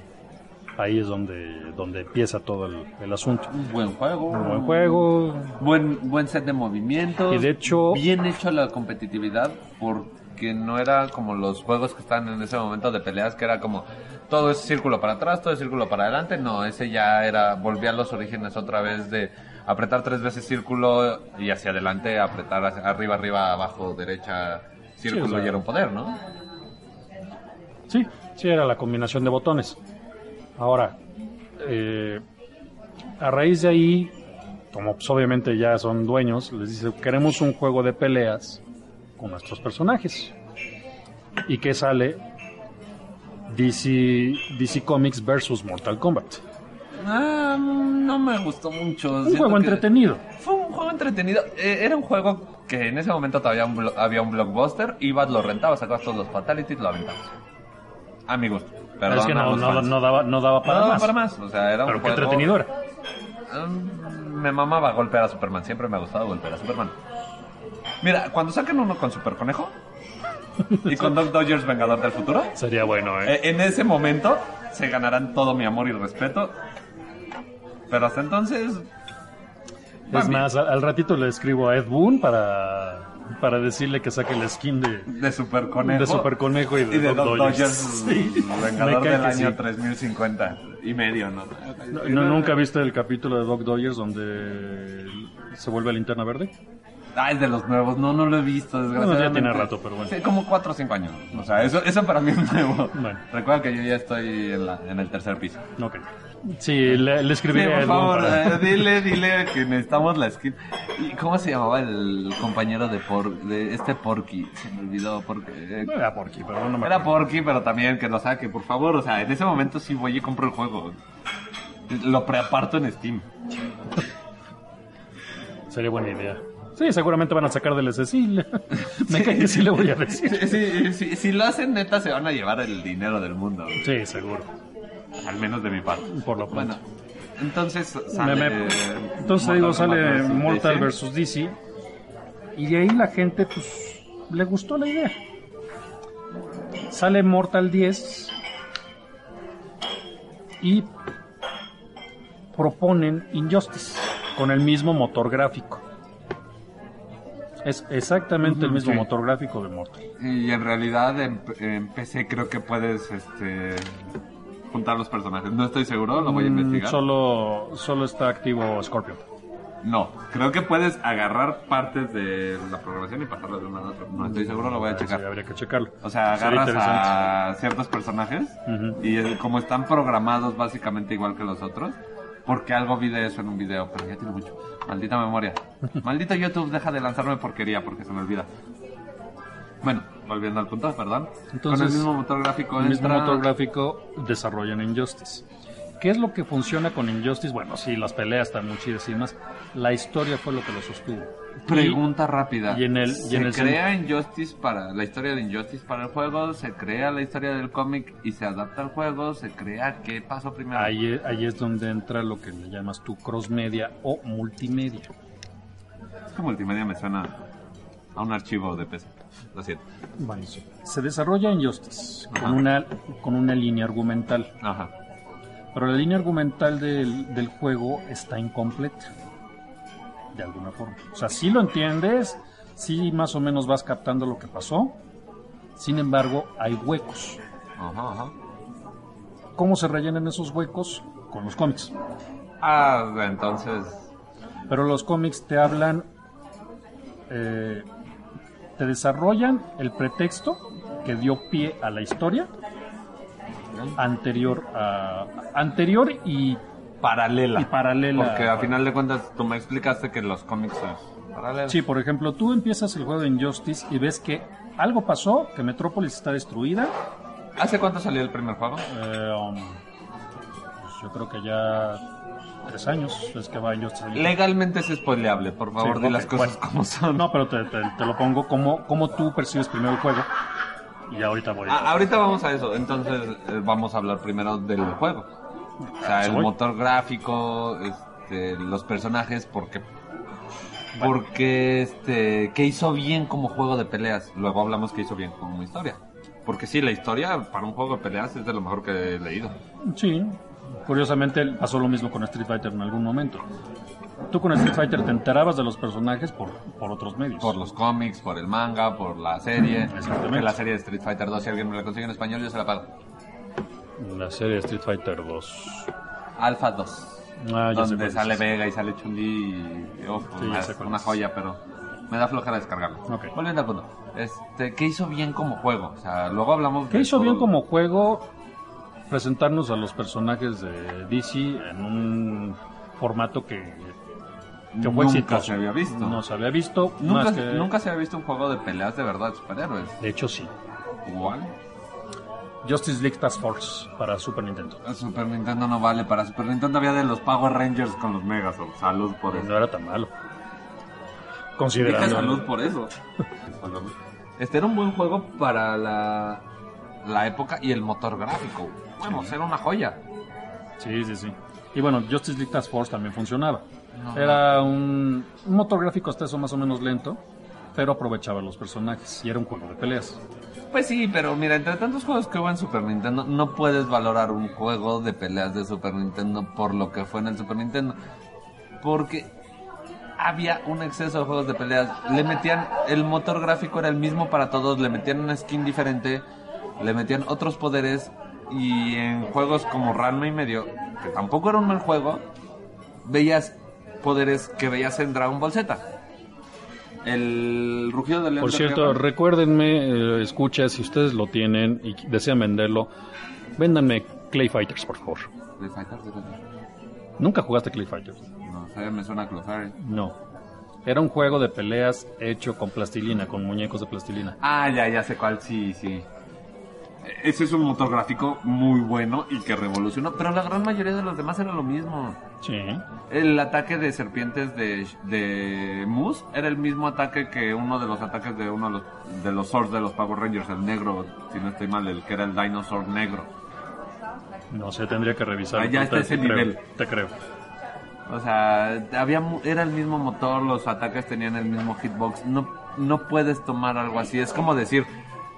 Ahí es donde, donde empieza todo el, el asunto. Un buen juego. Un buen juego, Buen, buen set de movimientos. Y de hecho- Bien hecho la competitividad. porque no era como los juegos que estaban en ese momento de peleas, que era como todo es círculo para atrás, todo es círculo para adelante. No, ese ya era, volvía a los orígenes otra vez de apretar tres veces círculo y hacia adelante, apretar hacia- arriba, arriba, abajo, derecha, círculo o sea- y era un poder, ¿no? Sí, sí, era la combinación de botones. Ahora, eh, a raíz de ahí, como pues, obviamente ya son dueños, les dice, queremos un juego de peleas con nuestros personajes. ¿Y qué sale? DC, DC Comics versus Mortal Kombat. Ah, no me gustó mucho. Un Siento juego que- entretenido. Fue un juego entretenido. Eh, era un juego que en ese momento todavía un había un blockbuster. Ibas, lo rentabas, sacabas todos los fatalities, lo aventabas. A mi gusto. Perdón es que no, no- no daba, no daba para No daba más. para más. O sea, era Pero un qué juego... entretenido era. Mm, Me mamaba golpear a Superman. Siempre me ha gustado golpear a Superman. Mira, cuando saquen uno con Super Conejo y con Doc Dodgers Vengador del Futuro, Sería bueno, ¿eh? eh, en ese momento se ganarán todo mi amor y respeto. Pero hasta entonces. Es más, al, ratito le escribo a Ed Boon para, para decirle que saque el skin de, De Super Conejo. de Super Conejo y de, Y de Doc Dodgers. Dodgers, Sí. Vengador Me cae del año sí. 3050 y medio, ¿no? No, no, ¿Nunca viste el capítulo de Doc Dodgers donde se vuelve linterna verde? Ah, es de los nuevos. No, no lo he visto, desgraciadamente. Ya tiene rato, pero bueno. Sí, como 4 o 5 años. O sea, eso, eso para mí es nuevo. Bueno. Recuerda que yo ya estoy en, la- en el tercer piso. Ok. Sí, le, le Sí, escribiré a por favor, para- eh, dile, dile que necesitamos la skin. ¿Y cómo se llamaba el compañero de, por, de este Porky? Se me olvidó porque... eh, No era Porky, pero no me Era. Porky, pero también que lo saque, por favor. O sea, en ese momento sí voy y compro el juego. Lo preaparto en Steam. Sería buena idea. Sí, seguramente van a sacar del SSI. me cae que sí le voy a decir. Sí, sí, sí, si lo hacen neta se van a llevar el dinero del mundo. Sí, seguro. Al menos de mi parte. Por lo pronto. Bueno, entonces sale... me- entonces Mortal digo, Kombat sale versus Mortal DC. versus DC. Y de ahí la gente, pues, le gustó la idea. Sale Mortal 10 y proponen Injustice con el mismo motor gráfico. Es exactamente el mismo sí. motor gráfico de Mortal. Y en realidad en, en PC creo que puedes este, juntar los personajes. No estoy seguro, lo voy a Mm, investigar. Solo, solo está activo Scorpion. No, creo que puedes agarrar partes de la programación y pasarlas de uno a otro. No estoy seguro, lo voy a Sí, checar. habría que checarlo. O sea, agarras a ciertos personajes y eh, como están programados básicamente igual que los otros, porque algo vi de eso en un video, pero ya tiene mucho. Maldita memoria. Maldito YouTube, deja de lanzarme porquería porque se me olvida. Bueno, volviendo al punto, perdón. Entonces, Con el mismo motor gráfico El mismo entra- motor gráfico desarrollan Injustice. ¿Qué es lo que funciona con Injustice? Bueno, sí, las peleas están muy chidas y demás. La historia fue lo que lo sostuvo. Pregunta rápida. y en el- y ¿Se en el crea Injustice para la historia de Injustice para el juego? ¿Se crea la historia del cómic y se adapta al juego? ¿Se crea qué pasó primero? Ahí, ahí es donde entra lo que le llamas tú cross media o multimedia. Es que multimedia me suena a un archivo de PC. Lo siento. Bueno, se desarrolla Injustice Ajá. con una, con una línea argumental. Ajá. Pero la línea argumental del, del juego está incompleta. De alguna forma. O sea, sí lo entiendes, sí más o menos vas captando lo que pasó. Sin embargo, hay huecos. Ajá, ajá. ¿Cómo se rellenan esos huecos? Con los cómics. Ah, entonces. Pero los cómics te hablan, eh, te desarrollan el pretexto que dio pie a la historia anterior a anterior y, Paralela. y paralela. Porque a final de cuentas tú me explicaste que los cómics son paralelos. Sí, por ejemplo, tú empiezas el juego de Injustice y ves que algo pasó, que Metrópolis está destruida. ¿Hace cuánto salió el primer juego? eh, um, pues yo creo que ya tres años es que va Injustice. Legalmente es spoileable, por favor, Sí, ok, las cosas bueno. como son. No, pero te, te- te lo pongo como, como tú percibes primero el juego. Y ahorita voy Ah, ahorita vamos a eso, entonces eh, vamos a hablar primero del juego. O sea, Eso el voy. motor gráfico, este, los personajes, porque Porque, este, que hizo bien como juego de peleas. Luego hablamos que hizo bien como historia. Porque sí, la historia para un juego de peleas es de lo mejor que he leído. Sí, curiosamente pasó lo mismo con Street Fighter en algún momento. Tú con Street Fighter te enterabas de los personajes por, por otros medios. Por los cómics, por el manga, por la serie. Exactamente. La serie de Street Fighter 2, si alguien me la consigue en español, yo se la pago. La serie de Street Fighter 2. Alpha 2. Ah, ya sé donde cuál sale. Vega y sale Chun-Li y uf, Sí, una, sé una joya, pero me da flojera descargarlo. Ok. Volviendo al punto. Este, ¿qué hizo bien como juego? O sea, luego hablamos ¿Qué de hizo todo- bien como juego? Presentarnos a los personajes de DC en un formato que, que fue Nunca exitoso. se había visto. No se había visto. Nunca, más que- nunca se había visto un juego de peleas de verdad de superhéroes. De hecho, sí. Igual. Justice League Task Force para Super Nintendo. Super Nintendo no vale. Para Super Nintendo había de los Power Rangers con los Megazords. Salud por eso. No era tan malo. Considerando. salud por eso. Este era un buen juego para la, la época y el motor gráfico. Vamos, era una joya. Sí, sí, sí. Y bueno, Justice League Task Force también funcionaba. Era un, un motor gráfico hasta eso más o menos lento, pero aprovechaba los personajes y era un juego de peleas. Pues sí, pero mira, entre tantos juegos que hubo en Super Nintendo, no puedes valorar un juego de peleas de Super Nintendo por lo que fue en el Super Nintendo. Porque había un exceso de juegos de peleas. Le metían, el motor gráfico era el mismo para todos, le metían una skin diferente, le metían otros poderes. Y en juegos como Ranma y medio, que tampoco era un mal juego, veías poderes que veías en Dragon Ball Z. El rugido del león Por de cierto, recuérdenme, eh, escucha, si ustedes lo tienen y desean venderlo, véndanme Clay Fighters, por favor. ¿De Fighter? ¿De Fighter? ¿Nunca jugaste Clay Fighters? No, me suena a. No. Era un juego de peleas hecho con plastilina, con muñecos de plastilina. Ah, ya, ya sé cuál, sí, sí. Ese es un motor gráfico muy bueno y que revolucionó, pero la gran mayoría de los demás era lo mismo. Sí. El ataque de serpientes de, de Moose era el mismo ataque que uno de los ataques de uno de los, de los swords de los Power Rangers, el negro, si no estoy mal, el que era el dinosaur negro. No sé, tendría que revisar. Ah, ya está ese creo, nivel. Te creo. O sea, había era el mismo motor, los ataques tenían el mismo hitbox. No, no puedes tomar algo así. Es como decir,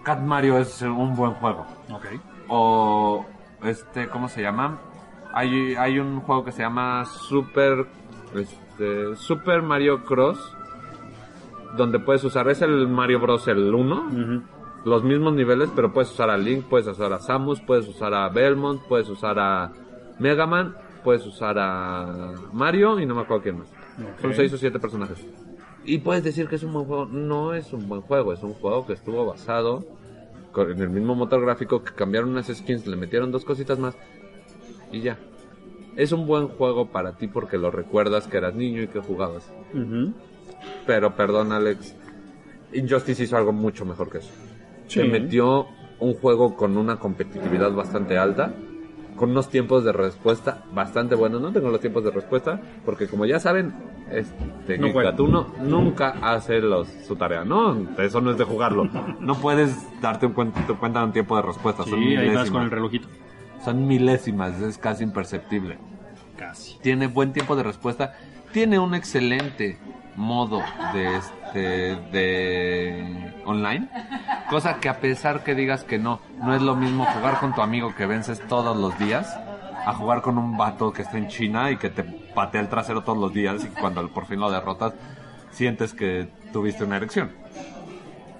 Cat Mario es un buen juego. Ok. O este, ¿cómo se llama? Hay, hay un juego que se llama Super este, Super Mario Cross donde puedes usar es el Mario Bros el 1, Ujú. los mismos niveles, pero puedes usar a Link, puedes usar a Samus, puedes usar a Belmont, puedes usar a Mega Man, puedes usar a Mario y no me acuerdo quién más. Son Ok. seis o siete personajes. Y puedes decir que es un buen juego. No es un buen juego, es un juego que estuvo basado en el mismo motor gráfico, que cambiaron unas skins, le metieron dos cositas más y ya. Es un buen juego para ti porque lo recuerdas que eras niño y que jugabas. Pero perdón, Alex. Injustice hizo algo mucho mejor que eso. Sí. Se metió un juego con una competitividad bastante alta, con unos tiempos de respuesta bastante buenos. No tengo los tiempos de respuesta, porque como ya saben, este No. Gatuno nunca hace los, su tarea. No, eso no es de jugarlo. No puedes darte un cuenta, cuenta de un tiempo de respuesta. son ahí vas con milésimas. el relojito. Son milésimas, es casi imperceptible Casi. tiene buen tiempo de respuesta, tiene un excelente modo de este de online, cosa que a pesar que digas que no, no es lo mismo jugar con tu amigo que vences todos los días a jugar con un vato que está en China y que te patea el trasero todos los días y cuando por fin lo derrotas sientes que tuviste una erección.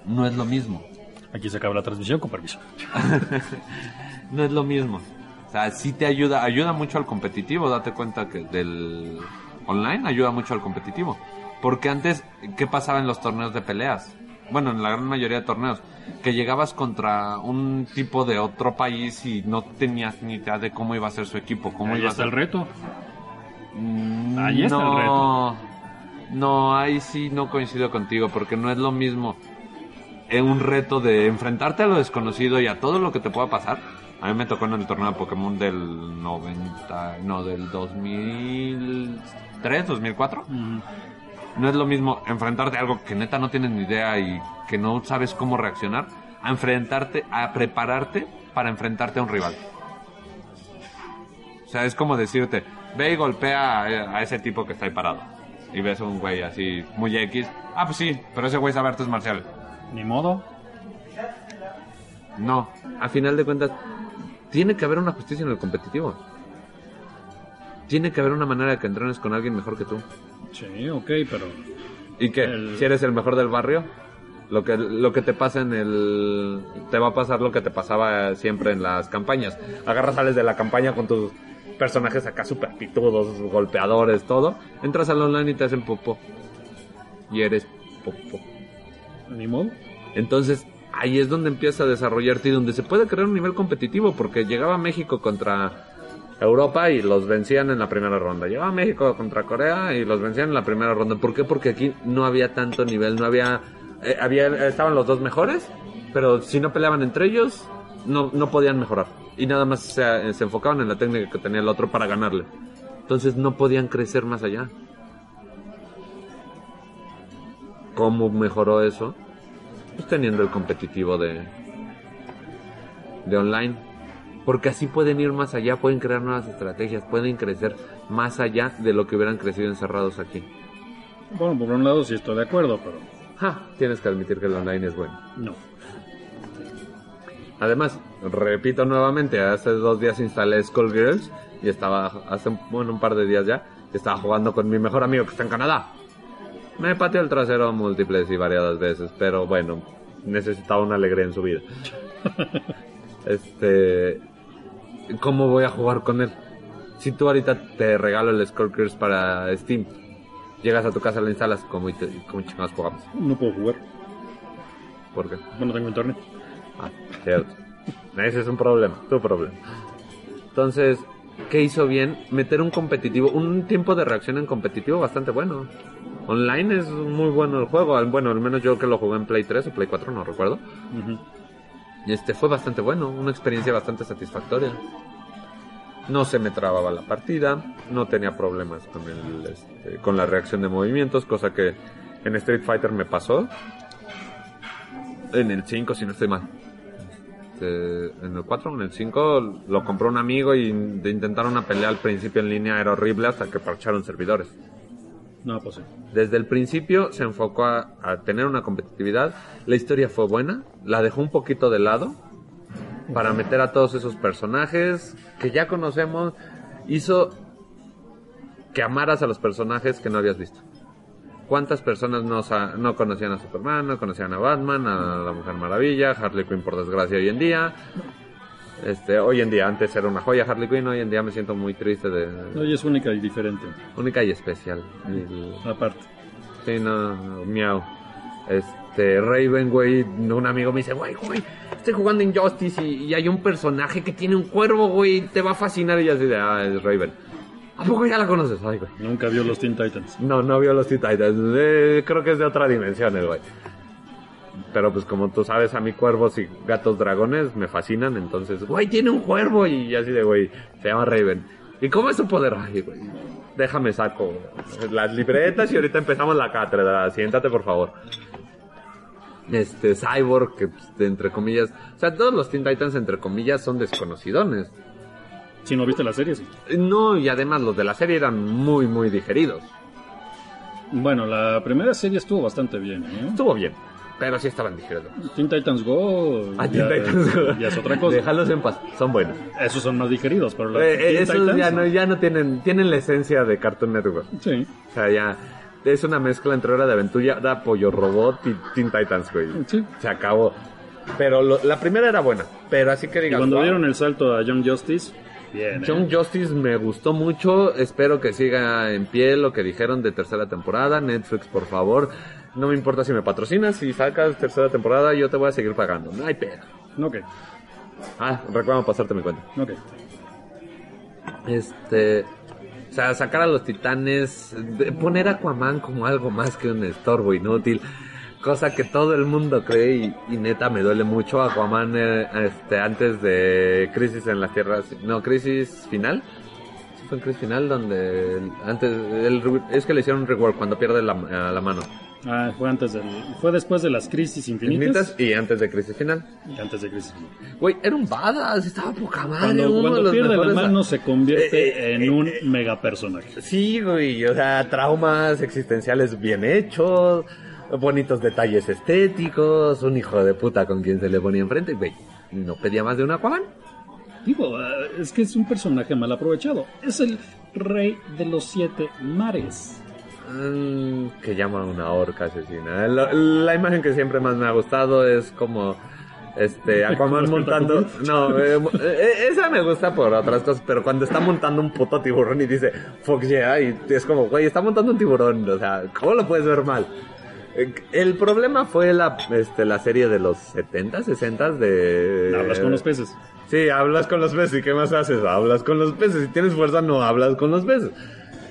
No es lo mismo. Aquí se acaba la transmisión, con permiso. no es lo mismo. O sea, sí te ayuda, ayuda mucho al competitivo, date cuenta que del online ayuda mucho al competitivo. Porque antes, ¿qué pasaba en los torneos de peleas? Bueno, en la gran mayoría de torneos, que llegabas contra un tipo de otro país y no tenías ni idea de cómo iba a ser su equipo, cómo Ahí iba a está ser el reto. Mm, Ahí está el no, reto. No, ahí sí no coincido contigo, porque no es lo mismo en un reto de enfrentarte a lo desconocido y a todo lo que te pueda pasar. A mí me tocó en el torneo de Pokémon del 90, no, del 2003, 2004. Ujú. No es lo mismo enfrentarte a algo que neta no tienes ni idea y que no sabes cómo reaccionar, a enfrentarte, a prepararte para enfrentarte a un rival. O sea, es como decirte, ve y golpea a, a ese tipo que está ahí parado. y ves a un güey así, muy X. Ah, pues sí, pero ese güey sabe artes marciales. Ni modo. No, a final de cuentas, tiene que haber una justicia en el competitivo. Tiene que haber una manera de que entrenes con alguien mejor que tú. Sí, ok, pero... ¿Y qué? El- Si eres el mejor del barrio, lo que, lo que te pasa en el... Te va a pasar lo que te pasaba siempre en las campañas. Agarras, sales de la campaña con tus personajes acá super pitudos, golpeadores, todo. Entras al online y te hacen popo. Y eres popo. Ni modo. Entonces, ahí es donde empieza a desarrollarte y donde se puede crear un nivel competitivo, porque llegaba México contra Europa y los vencían en la primera ronda. Llegaba México contra Corea y los vencían en la primera ronda. ¿Por qué? Porque aquí no había tanto nivel, no había... eh, estaban los dos mejores, pero si no peleaban entre ellos, no, no podían mejorar. Y nada más se, se enfocaban en la técnica que tenía el otro para ganarle. Entonces no podían crecer más allá. ¿Cómo mejoró eso? Pues teniendo el competitivo de, de online. Porque así pueden ir más allá, pueden crear nuevas estrategias, pueden crecer más allá de lo que hubieran crecido encerrados aquí. Bueno, por un lado sí estoy de acuerdo, pero Ja, tienes que admitir que el online es bueno. no. Además, repito nuevamente, hace dos días instalé Skullgirls y estaba, hace bueno, un par de días ya, estaba jugando con mi mejor amigo que está en Canadá. Me pateó el trasero múltiples y variadas veces, pero bueno, necesitaba una alegría en su vida. este, ¿cómo voy a jugar con él? Si tú ahorita te regalo el Skullgirls para Steam, llegas a tu casa, lo instalas, como cómo chingados jugamos? No puedo jugar. ¿Por qué? No tengo internet. Ah, cierto. Ese es un problema, tu problema. Entonces, ¿qué hizo bien? Meter un competitivo, un tiempo de reacción en competitivo bastante bueno. Online es muy bueno el juego, bueno, al menos yo que lo jugué en Play 3 o Play 4, no recuerdo. Ujú. Y este fue bastante bueno, una experiencia bastante satisfactoria. No se me trababa la partida, no tenía problemas con el este, con la reacción de movimientos, cosa que en Street Fighter me pasó. En el 5 si no estoy mal. Este, en el 4 en el 5 lo compró un amigo y de intentar una pelea al principio en línea era horrible hasta que parcharon servidores. No, pues. Desde el principio se enfocó a, a tener una competitividad. La historia fue buena, la dejó un poquito de lado para meter a todos esos personajes que ya conocemos. Hizo que amaras a los personajes que no habías visto. ¿Cuántas personas no, no conocían a Superman, no conocían a Batman, a la Mujer Maravilla, Harley Quinn por desgracia hoy en día? Este, hoy en día, antes era una joya Harley Quinn, hoy en día me siento muy triste de Hoy es única y diferente. única y especial. Y- Aparte. Sí, no, miau. Este, Raven, güey, un amigo me dice, güey, güey, estoy jugando Injustice y, y hay un personaje que tiene un cuervo, güey, te va a fascinar. Y yo así de, ah, es Raven. ¿A poco ya la conoces? Ay, güey. Nunca vio los Teen Titans. No, no vio los Teen Titans. Eh, creo que es de otra dimensión el güey. Pero pues como tú sabes, a mí cuervos y gatos dragones me fascinan. Entonces, güey, tiene un cuervo. Y así de, güey, se llama Raven. ¿Y cómo es su poder? Ay, güey, déjame saco las libretas y ahorita empezamos la cátedra. Siéntate, por favor. Este, Cyborg, que pues, entre comillas... O sea, todos los Teen Titans, entre comillas, son desconocidones. Si no viste la serie, sí. No, y además los de la serie eran muy, muy digeridos. Bueno, la primera serie estuvo bastante bien, ¿eh? Estuvo bien, pero sí estaban digeridos. Teen Titans Go Ah, ya, Teen Titans Go. ya es otra cosa. Déjalos en paz, son buenos. Esos son más digeridos, pero los Eh, eh, Teen esos Titans... ya no, ya no tienen, tienen la esencia de Cartoon Network. Sí, O sea, ya es una mezcla entre Hora de Aventura, da Pollo Robot y Teen Titans, güey. sí. Se acabó. Pero lo- la primera era buena, pero así que Y digas... cuando "Wow". dieron el salto a Young Justice, bien, ¿eh? Young Justice me gustó mucho, espero que siga en pie lo que dijeron de tercera temporada. Netflix, por favor, no me importa si me patrocinas, si sacas tercera temporada, yo te voy a seguir pagando. No hay pedo. Ok, Ah, recuerda pasarte mi cuenta. ok. Este, o sea, sacar a los titanes, poner a Aquaman como algo más que un estorbo inútil, cosa que todo el mundo cree y, y neta me duele mucho. Aquaman, eh, este, antes de Crisis en las Tierras, no, Crisis Final. Sí, fue en Crisis Final donde antes, el es que le hicieron un rework cuando pierde la mano. Ah, fue antes del, fue después de las crisis infinitas. Infinitas y antes de Crisis Final. y antes de crisis infinitas. Güey, era un badass, estaba poca madre. Cuando, uno de cuando los pierde la mano se convierte Eh, eh, en un mega personaje. Sí, güey, o sea, traumas existenciales bien hechos, bonitos detalles estéticos, un hijo de puta con quien se le ponía enfrente, güey. No pedía más de un Aquaman. Digo, ah, es que es un personaje mal aprovechado. Es el rey de los siete mares. Que llama a una orca asesina. La, la imagen que siempre más me ha gustado es como este Aquaman ¿Como montando. No, eh, eh, esa me gusta por otras cosas, pero cuando está montando un puto tiburón y dice fuck yeah, y es como, güey, está montando un tiburón, o sea, ¿cómo lo puedes ver mal? Eh, El problema fue la, este, la serie de los 70, 60 de... Hablas con los peces. Sí, hablas con los peces. ¿Y qué más haces? Hablas con los peces. Si tienes fuerza, no hablas con los peces.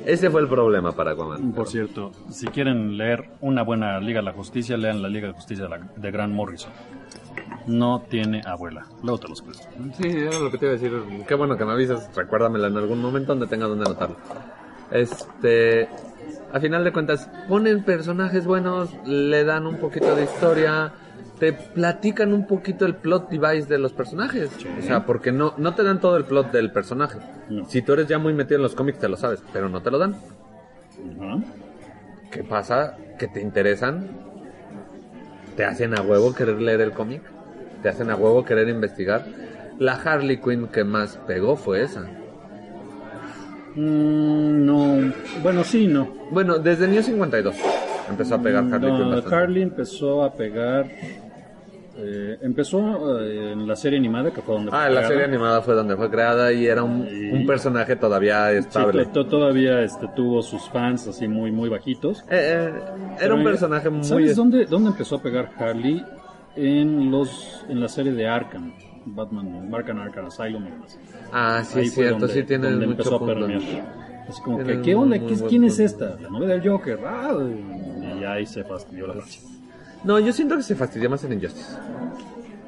Ese fue el problema para Aquaman. Por cierto, si quieren leer una buena Liga de la Justicia, lean la Liga de Justicia de Grant Morrison. No tiene abuela. Luego te los presto. Sí, era lo que te iba a decir. Qué bueno que me avisas. Recuérdamela en algún momento donde tenga donde anotarlo. Este. A final de cuentas, ponen personajes buenos, le dan un poquito de historia, te platican un poquito el plot device de los personajes. O sea, porque no, no te dan todo el plot del personaje. No. Si tú eres ya muy metido en los cómics, te lo sabes, pero no te lo dan. Ajá. ¿Qué pasa? Que te interesan, te hacen a huevo querer leer el cómic, te hacen a huevo querer investigar. La Harley Quinn que más pegó fue esa. Mm, no. Bueno, sí, no. Bueno, desde New 52 empezó a pegar Harley Quinn No, bastante. Harley empezó a pegar. Eh, empezó eh, en la serie animada que fue donde Ah, fue la creada. serie animada fue donde fue creada y era un, Y- un personaje todavía Sí, estable. to- todavía este, tuvo sus fans así muy muy bajitos. Eh, eh, era un personaje muy... ¿Sabes dónde, dónde empezó a pegar Harley? En los en la serie de Arkham. Batman, Arkham Arkham Asylum. y demás. Ah, sí, Ahí cierto, donde- sí tiene mucho empezó a punto. permear. Así como que, ¿qué onda? muy ¿Qué- buen ¿Quién es esta? La novela del Joker. Ah, y ahí se fastidió la racha. No, yo siento que se fastidia más en Injustice.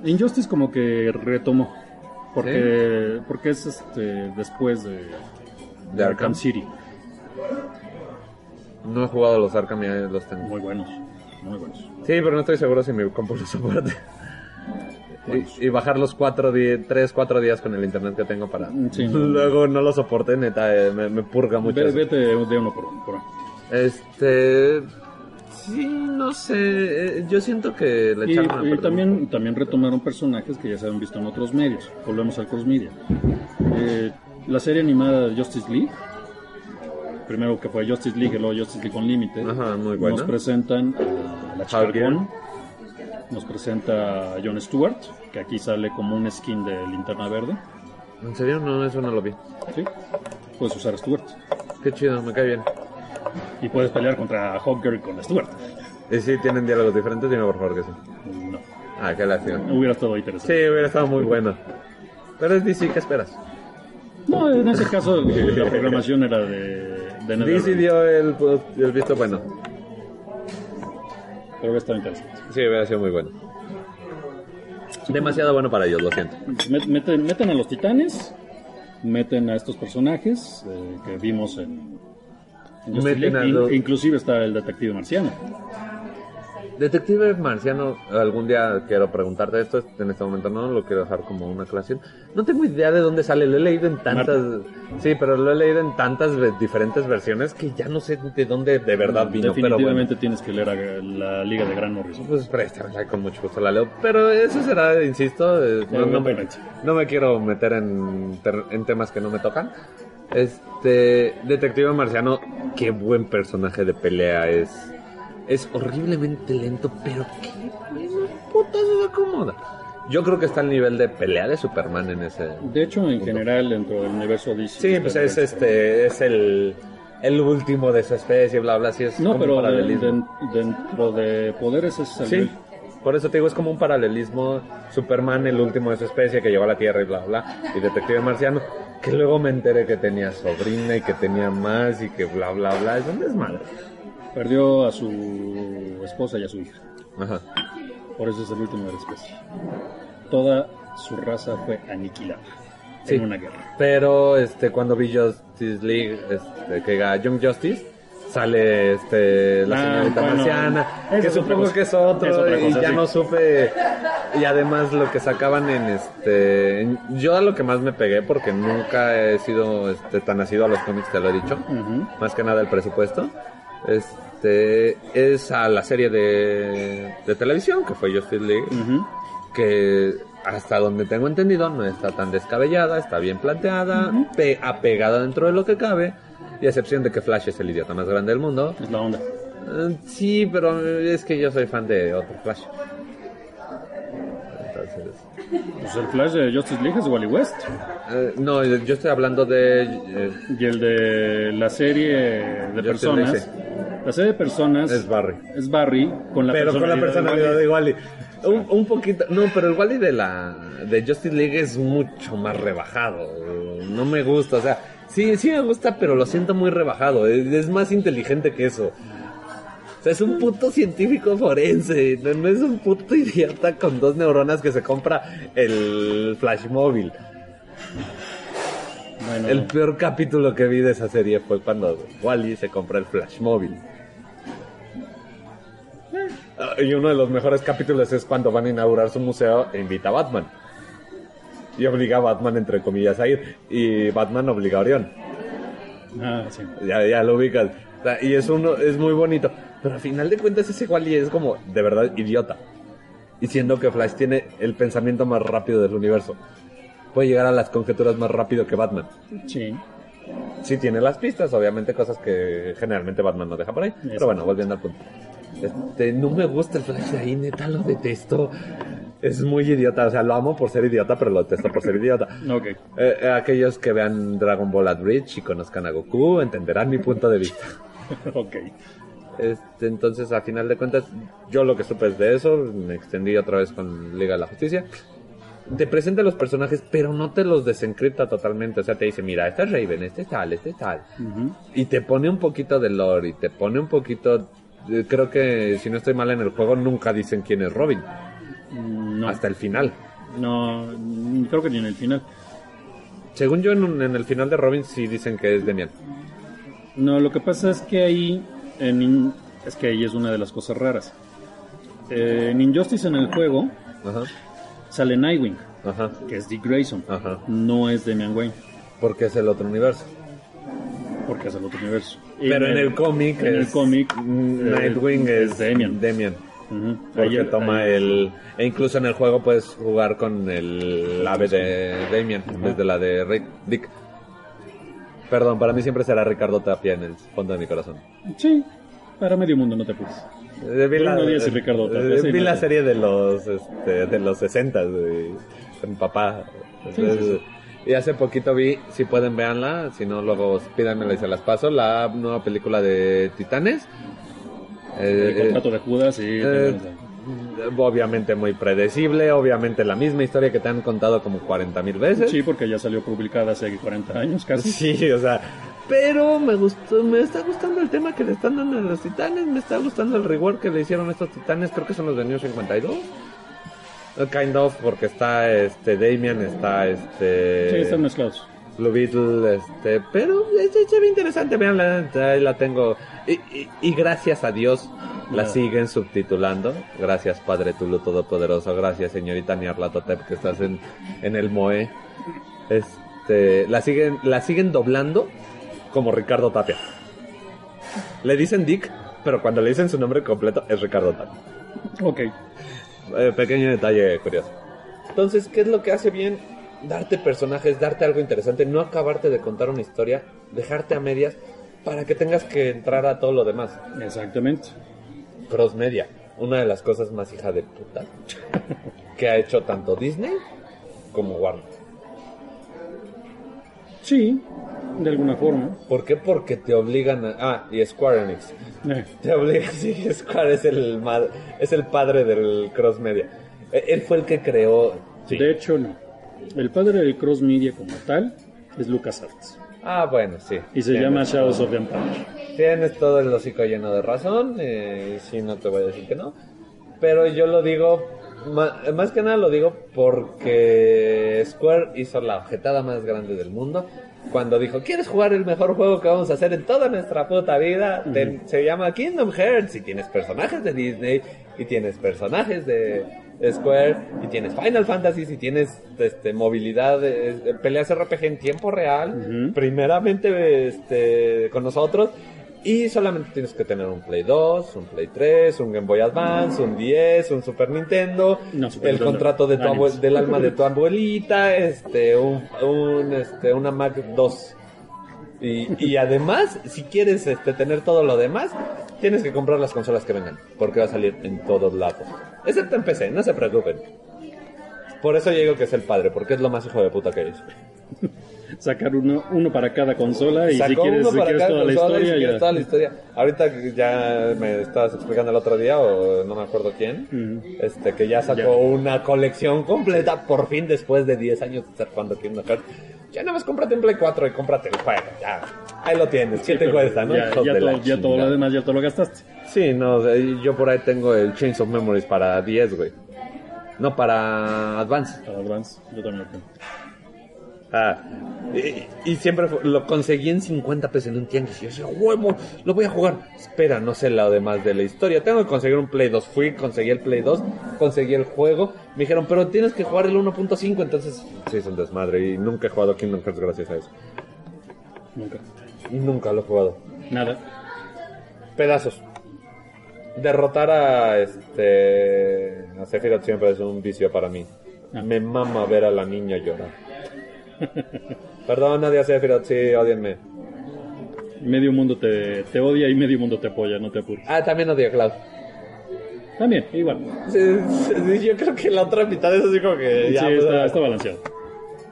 Injustice como que retomó. Porque, porque es este después de, De Arkham. City. No he jugado los Arkham y los tengo. Muy buenos. Muy buenos. Sí, pero no estoy seguro si mi compu lo soporte. Y, y bajar los cuatro di- tres, cuatro días con el internet que tengo para... Sí, no. Luego no lo soporte, neta, eh, me, me purga mucho. Ve- eso. vete de uno por uno. por uno. Este... Sí, no sé, eh, yo siento que le echaron y también, también retomaron personajes que ya se han visto en otros medios. Volvemos al cross media. Eh, la serie animada de Justice League, primero que fue Justice League y luego Justice League muy buena. nos presentan a la chica nos presenta a Jon Stewart, que aquí sale como un skin de linterna verde. ¿En serio? No, eso no lo vi. ¿sí? Puedes usar a Stewart. Qué chido, me cae bien. Y puedes pelear contra Hawker con Stewart. Y sí, tienen diálogos diferentes, dime por favor que sí. No, Ah, qué lástima. hubiera estado Sí, interesante. hubiera estado muy bueno. Pero es DC, ¿qué esperas? No, en ese caso la programación era de, de DC dio el, el visto bueno. Pero hubiera estado interesante. Sí, hubiera sido muy bueno. Demasiado bueno para ellos, lo siento. Met- Meten, meten a los titanes, meten a estos personajes eh, que vimos en, Meten a los- inclusive está el detective marciano. Detective Marciano, algún día quiero preguntarte esto, en este momento no, lo quiero dejar como una aclaración. No tengo idea de dónde sale, lo he leído en tantas... Sí, pero lo he leído en tantas diferentes versiones que ya no sé de dónde de verdad vino, pero Definitivamente bueno. tienes que leer a la Liga de Gran Morrison. Pues préstamela, con mucho gusto la leo. Pero eso será, insisto, eh, no, no me, no me quiero meter en, en temas que no me tocan. Este, Detective Marciano, qué buen personaje de pelea es. Es horriblemente lento, pero qué putas se acomoda. Yo creo que está al nivel de pelea de Superman en ese. De hecho, en general, dentro del universo DC. Sí, pues es este, es el, el último de su especie, bla, bla, sí es No, como pero de- paralelismo. de- dentro de poderes es el Sí, por eso te digo, es como un paralelismo. Superman, el último de su especie que llegó a la Tierra y bla, bla, y Detective Marciano, que luego me enteré que tenía sobrina y que tenía más y que bla, bla, bla. Es un desmadre. Perdió a su esposa y a su hija. Ajá. Por eso es el último de la especie. Toda su raza fue aniquilada Sí. en una guerra. Pero este, cuando vi Justice League, este, que era Young Justice, sale este la Ah, señorita bueno, marciana, que supongo cosa. que es otro Es otra y cosa, ya sí. no supe y además lo que sacaban en este en- yo a lo que más me pegué porque nunca he sido este tan asido a los cómics, te lo he dicho, más que nada el presupuesto. Este es a la serie de, de televisión que fue Justice League que hasta donde tengo entendido no está tan descabellada, está bien planteada, pe- apegada dentro de lo que cabe, y a excepción de que Flash es el idiota más grande del mundo. Es la onda. Eh, sí, pero es que yo soy fan de otro Flash. Entonces, Pues el Flash de Justice League es Wally West. eh, no, yo estoy hablando de eh, Y el de la serie de Justice personas. League, La serie de personas. es Barry. es Barry con la pero con la personalidad de de Wally. Un, un poquito, no, pero el Wally de la de Justice League es mucho más rebajado. No me gusta, o sea, sí, sí me gusta, pero lo siento muy rebajado. Es, es más inteligente que eso. O sea, es un puto científico forense, no, no es un puto idiota con dos neuronas que se compra el Flash móvil. Bueno, El peor capítulo que vi de esa serie fue cuando Wally se compra el Flash móvil. Ah, Y uno de los mejores capítulos es cuando van a inaugurar su museo e invita a Batman. Y obliga a Batman, entre comillas, a ir. Y Batman obliga a Orión. Ah, sí. Ya, ya lo ubicas. Y es uno, es muy bonito. Pero al final de cuentas ese Wally es como de verdad idiota. Y siendo que Flash tiene el pensamiento más rápido del universo. Puede llegar a las conjeturas más rápido que Batman. Sí. Sí tiene las pistas, obviamente cosas que generalmente Batman no deja por ahí. Pero bueno, volviendo al punto. Este, no me gusta el Flash de ahí, neta, lo detesto. Es muy idiota, o sea, lo amo por ser idiota, pero lo detesto por ser idiota. Ok. Eh, eh, aquellos que vean Dragon Ball at Bridge y conozcan a Goku entenderán mi punto de vista. ok. Este, entonces, a final de cuentas, yo lo que supe es de eso, me extendí otra vez con Liga de la Justicia. Te presenta los personajes, pero no te los desencripta totalmente. O sea, te dice, mira, este es Raven, este es tal, este es tal. Ujú. Y te pone un poquito de lore y te pone un poquito... eh, Creo que, si no estoy mal en el juego, nunca dicen quién es Robin. No. Hasta el final. No, creo que ni en el final. Según yo, en, un- en el final de Robin sí dicen que es Demian. No, lo que pasa es que ahí, en es que ahí es una de las cosas raras. Eh, en Injustice en el juego Ajá, sale Nightwing, ajá, que es Dick Grayson. ajá. No es Damian Wayne, Porque es el otro universo. porque es el otro universo. Y Pero en el cómic en el cómic, mm, eh, Nightwing es, es Damian. Ujú. Porque Ahí- toma ahí- el... E incluso en el juego puedes jugar con el ave de Damian en vez de la de Rick, Dick. Perdón, para mí siempre será Ricardo Tapia en el fondo de mi corazón. Sí, para medio mundo no te apures. Eh, Vi la, Díaz y Ricardo Tapia, eh, sí, vi no la serie de los este, de los 60 de, con mi papá. Sí, Entonces, sí, Y hace poquito vi, si pueden véanla, si no luego pídanmela y se las paso, la nueva película de Titanes. Eh, El contrato de Judas y... eh, obviamente muy predecible, obviamente la misma historia que te han contado como 40 mil veces. Sí, porque ya salió publicada hace 40 años casi. Sí, o sea, pero me gustó, me está gustando el tema que le están dando a los titanes, me está gustando el reward que le hicieron a estos titanes, creo que son los de New 52. Eh, Kind of, porque está este Damian, está este Sí, están mezclados. Blue Beetle, este, pero es, es- ve interesante, veanla, ahí la tengo. Y, y- y gracias a Dios la siguen subtitulando. Gracias Padre Tulu Todopoderoso, gracias señorita Niarlatotep que estás en, en el MOE. Este, la siguen, la siguen doblando como Ricardo Tapia. Le dicen Dick, pero cuando le dicen su nombre completo es Ricardo Tapia. Ok. Eh, pequeño detalle curioso. Entonces, ¿qué es lo que hace bien? Darte personajes, darte algo interesante, no acabarte de contar una historia, dejarte a medias para que tengas que entrar a todo lo demás. Exactamente. Cross media, una de las cosas más hija de puta que ha hecho tanto Disney como Warner. Sí, de alguna forma. ¿Por qué? Porque te obligan a... Ah, y Square Enix. Eh, Te obliga, sí, Square es el, es el padre del cross media. Eh, Él fue el que creó... Sí. De hecho, no. El padre del cross media como tal es LucasArts. Ah, bueno, sí. Y se llama todo. Shadows of the Empire. Tienes todo el hocico lleno de razón, eh, sí, no te voy a decir que no. Pero yo lo digo, más que nada lo digo porque Square hizo la objetada más grande del mundo cuando dijo, ¿quieres jugar el mejor juego que vamos a hacer en toda nuestra puta vida? Ten- se llama Kingdom Hearts y tienes personajes de Disney y tienes personajes de Square y tienes Final Fantasy y tienes este, movilidad, de, de peleas RPG en tiempo real, primeramente este, con nosotros. Y solamente tienes que tener un Play 2, un Play 3, un Game Boy Advance, un 10, un Super Nintendo, No, Super el Nintendo. contrato de tu del alma de tu abuelita, este, un, un, este, una Mac 2. Y, y además, si quieres este, tener todo lo demás, tienes que comprar las consolas que vengan, porque va a salir en todos lados. Excepto en PC, no se preocupen. Por eso yo digo que es el padre, porque es lo más hijo de puta que es. Sacar uno, uno para cada consola y si quieres, uno si para quieres cada toda la historia. si ya. toda la historia. Ahorita ya me estabas explicando el otro día, o no me acuerdo quién, este que ya sacó Ya. una colección completa, por fin después de 10 años de estar jugando Kingdom Hearts. Ya nada más cómprate un Play 4 y cómprate el juego, ya. Ahí lo tienes, ¿qué Sí, te cuesta, no? Ya, ya todo, ya todo lo demás ya te lo gastaste. Sí, no, sea, yo por ahí tengo el Chains of Memories para 10, güey. No, para Advance. Para Advance, yo también lo tengo. Ah, y, y siempre fue- lo conseguí en 50 pesos en un tianguis. Y yo decía, huevo, lo voy a jugar. Espera, no sé lo demás de la historia. Tengo que conseguir un Play 2. Fui, conseguí el Play 2, conseguí el juego. Me dijeron, pero tienes que jugar el 1.5. Entonces, sí, es un desmadre. Y nunca he jugado Kingdom Hearts gracias a eso. Nunca. Nunca lo he jugado. Nada. Pedazos. Derrotar a este. A Sephiroth siempre es un vicio para mí. Ah. Me mama ver a la niña llorar. Perdón, Nadia Sephiroth, sí, odienme. Medio mundo te, te odia y medio mundo te apoya, no te apures. Ah, también odio a Cloud. También, igual. Sí, sí, yo creo que la otra mitad es así como que ya. sí, pues, está, ah, está balanceado.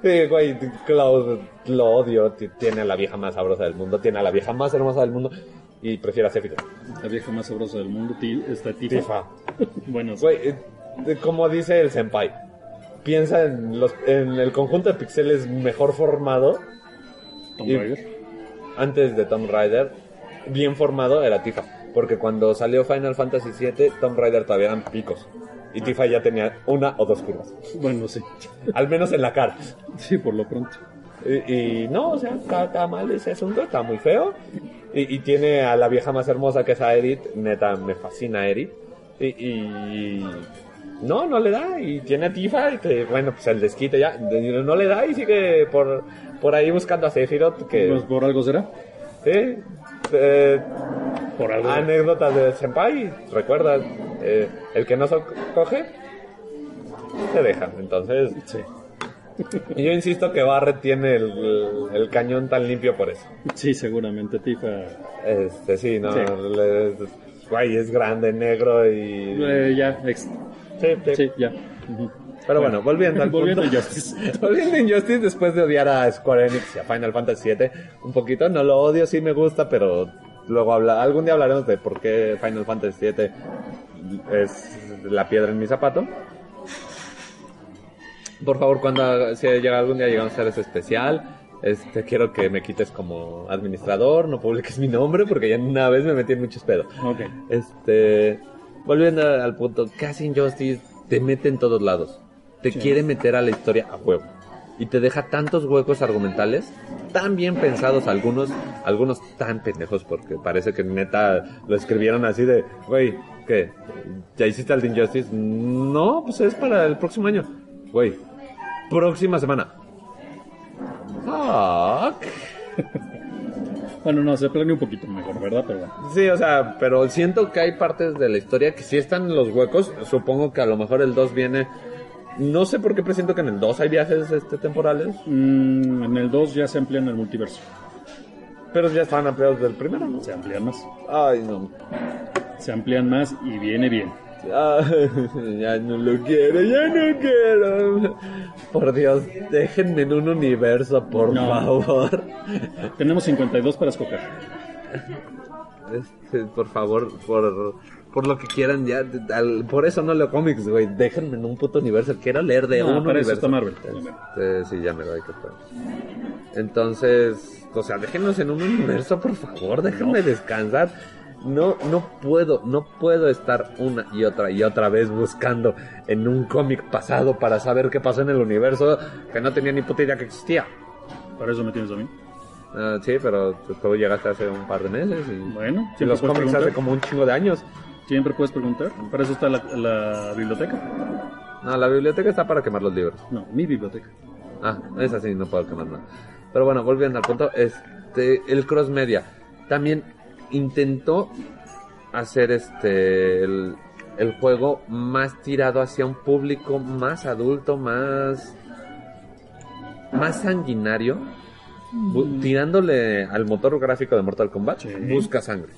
Sí, güey, Cloud lo odio. Tiene a la vieja más sabrosa del mundo, tiene a la vieja más hermosa del mundo y prefiere a Sephiroth. La vieja más sabrosa del mundo, está Tifa. Tifa. bueno. Güey, eh, como dice el senpai, piensa en, los, en el conjunto de pixeles mejor formado Tomb y- Raider. antes de Tomb Raider. Bien formado era Tifa, porque cuando salió Final Fantasy VII, Tomb Raider todavía eran picos. Y Tifa ya tenía una o dos curvas, Bueno, sí. al menos en la cara. Sí, por lo pronto. Y, y no, o sea, está, está mal ese asunto, está muy feo. Y, y tiene a la vieja más hermosa que es a Edith, neta, me fascina Edith. Y, y no, no le da. Y tiene a Tifa, y que bueno, pues el desquite ya, no le da y sigue por, por ahí buscando a Sephiroth, que... Pues por algo será. Sí, eh, Por algo. anécdotas de Senpai, recuerda, eh, el que no so- coge, se deja. Entonces, Sí. y yo insisto que Barret tiene el, el cañón tan limpio por eso. Sí, seguramente Tifa. Este, sí, no, Sí. le- güey, es grande, negro y... Eh, ya, ex- Sí, sí. sí, ya. Ujú. Pero bueno, volviendo al volviendo punto. Injustice. volviendo a Injustice, después de odiar a Square Enix y a Final Fantasy VII un poquito, no lo odio, sí me gusta, pero luego habla, algún día hablaremos de por qué Final Fantasy VII es la piedra en mi zapato. Por favor, cuando si llega algún día llegamos a hacer ese especial, este quiero que me quites como administrador, no publiques mi nombre porque ya una vez me metí en muchos pedos. Ok. Este, volviendo al punto, casi Injustice te mete en todos lados. Te Sí. quiere meter a la historia a huevo. Y te deja tantos huecos argumentales, tan bien pensados algunos, algunos tan pendejos porque parece que neta lo escribieron así de, güey, ¿qué? ¿Ya hiciste el de Injustice? No, pues es para el próximo año. Güey, próxima semana. Fuck. Bueno, no, se planeó un poquito mejor, ¿verdad? Pero bueno. Sí, o sea, pero siento que hay partes de la historia que sí están en los huecos. Supongo que a lo mejor el 2 viene. No sé por qué presiento que en el 2 hay viajes este, temporales, Mm, en el 2 ya se amplían el multiverso. pero ya están ampliados del primero, ¿no? Se amplían más. Ay, no. Se amplían más y viene bien. Ah, ya no lo quiero, ya no quiero. Por Dios, déjenme en un universo, por No. favor. Tenemos 52 para escoger. Este, por favor, por, por lo que quieran, ya. al- por eso no leo cómics, güey. Déjenme en un puto universo. Quiero leer de No, un para eso universo. está Marvel. Este, sí, ya me doy que fue. Entonces, o sea, déjenos en un universo, por favor, déjenme descansar. No, no puedo, no puedo estar una y otra y otra vez buscando en un cómic pasado para saber qué pasó en el universo que no tenía ni puta idea que existía. Para eso me tienes a mí. Ah, sí, pero tú, llegaste hace un par de meses y, Bueno, y los cómics hace preguntar. como un chingo de años. Siempre puedes preguntar. Para eso está la, la biblioteca. No, la biblioteca está para quemar los libros. No, mi biblioteca. Ah, esa sí, no puedo quemar nada. Pero bueno, volviendo al punto, este, el cross media también intentó hacer este el, el juego más tirado hacia un público más adulto, más más sanguinario, bu- tirándole al motor gráfico de Mortal Kombat, Sí. busca sangre.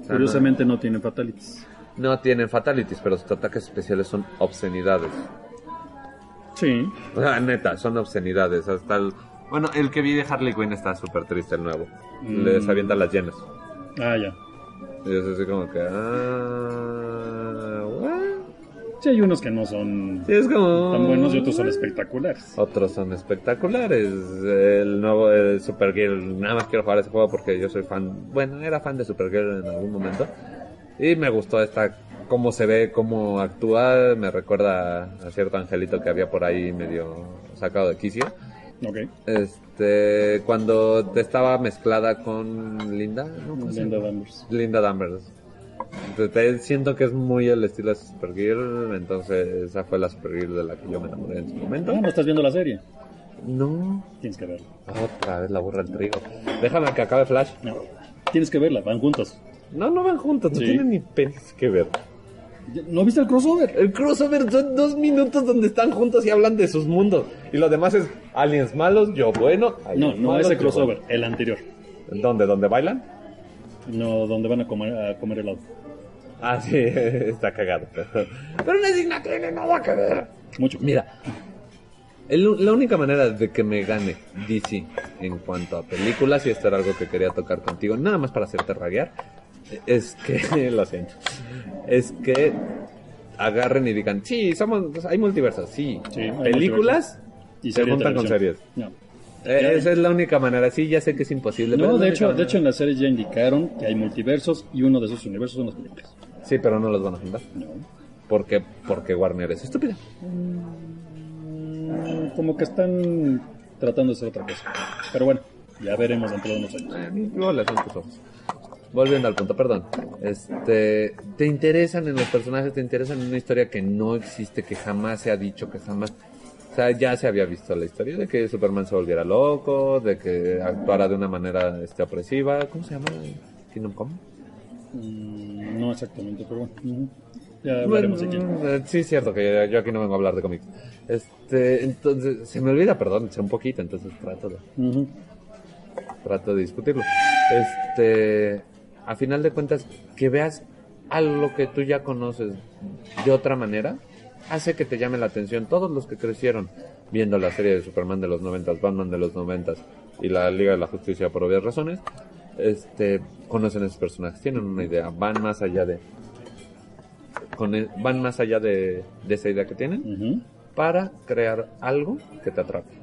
O sea, Curiosamente no tienen fatalities. no, tienen fatalities, pero sus ataques especiales son obscenidades. Sí. O sea, neta, son obscenidades. Hasta el. Bueno, el que vi de Harley Quinn está súper triste, el nuevo. Mm. Les las llenas. Ah, ya. Y es así como que. Ah. what? Sí, hay unos que no son Sí, es como. tan buenos y otros son espectaculares. Otros son espectaculares. El nuevo el Supergirl. Nada más quiero jugar ese juego porque yo soy fan. Bueno, era fan de Supergirl en algún momento. Y me gustó esta. Cómo se ve, cómo actúa. Me recuerda a cierto angelito que había por ahí medio sacado de quicio. Ok. Este, cuando estaba mezclada con Linda, ¿no? ¿Cómo se Linda? Danvers. Linda Danvers. Entonces, te- siento que es muy el estilo de Supergirl, entonces esa fue la Supergirl de la que yo me enamoré en su Ah, momento. no estás viendo la serie. No, Tienes que verla. otra vez la burra del trigo. Déjame que acabe Flash. No. Tienes que verla, van juntos. No, no van juntos, no tienen ni penes que ver. ¿No viste el crossover? El crossover son dos minutos donde están juntos y hablan de sus mundos. Y lo demás es aliens malos, yo bueno. No, no malos, ese crossover, el anterior. ¿Dónde? ¿Dónde bailan? No, donde van a comer, a comer helado. Ah, sí, está cagado. Pero, no, tiene nada que ver. Mucho. Mira, el- la única manera de que me gane DC en cuanto a películas, y esto era algo que quería tocar contigo, nada más para hacerte raguear, es que, lo siento, es que agarren y digan, sí, somos, pues, hay multiversos, sí, Sí, hay películas Y se juntan con series. No. Eh, esa es la única manera, sí, ya sé que es imposible. No, de hecho, de hecho en la serie ya indicaron que hay multiversos y uno de esos universos son las películas. Sí, pero no los van a juntar. No. Porque, porque Warner es estúpida. Mm, Como que están tratando de hacer otra cosa. Pero bueno, ya veremos dentro de unos años. Eh, ojos. Volviendo al punto, perdón. Este, te interesan en los personajes, te interesan en una historia que no existe, que jamás se ha dicho, que jamás. O sea, ya se había visto la historia de que Superman se volviera loco, de que actuara de una manera este, opresiva. ¿Cómo se llama? Kingdom Come. Mm, No exactamente, pero bueno. ujú. Ya Bueno, quieren. eh, sí, es cierto que yo aquí no vengo a hablar de cómics. Este, entonces, se me olvida, perdón, sé un poquito, entonces trato de. Trato de discutirlo. Este, a final de cuentas, que veas algo que tú ya conoces de otra manera, hace que te llame la atención. Todos los que crecieron viendo la serie de Superman de los 90, Batman de los 90 y la Liga de la Justicia por obvias razones, este, conocen a esos personajes, tienen una idea, van más allá de con van más allá de, de esa idea que tienen para crear algo que te atrape.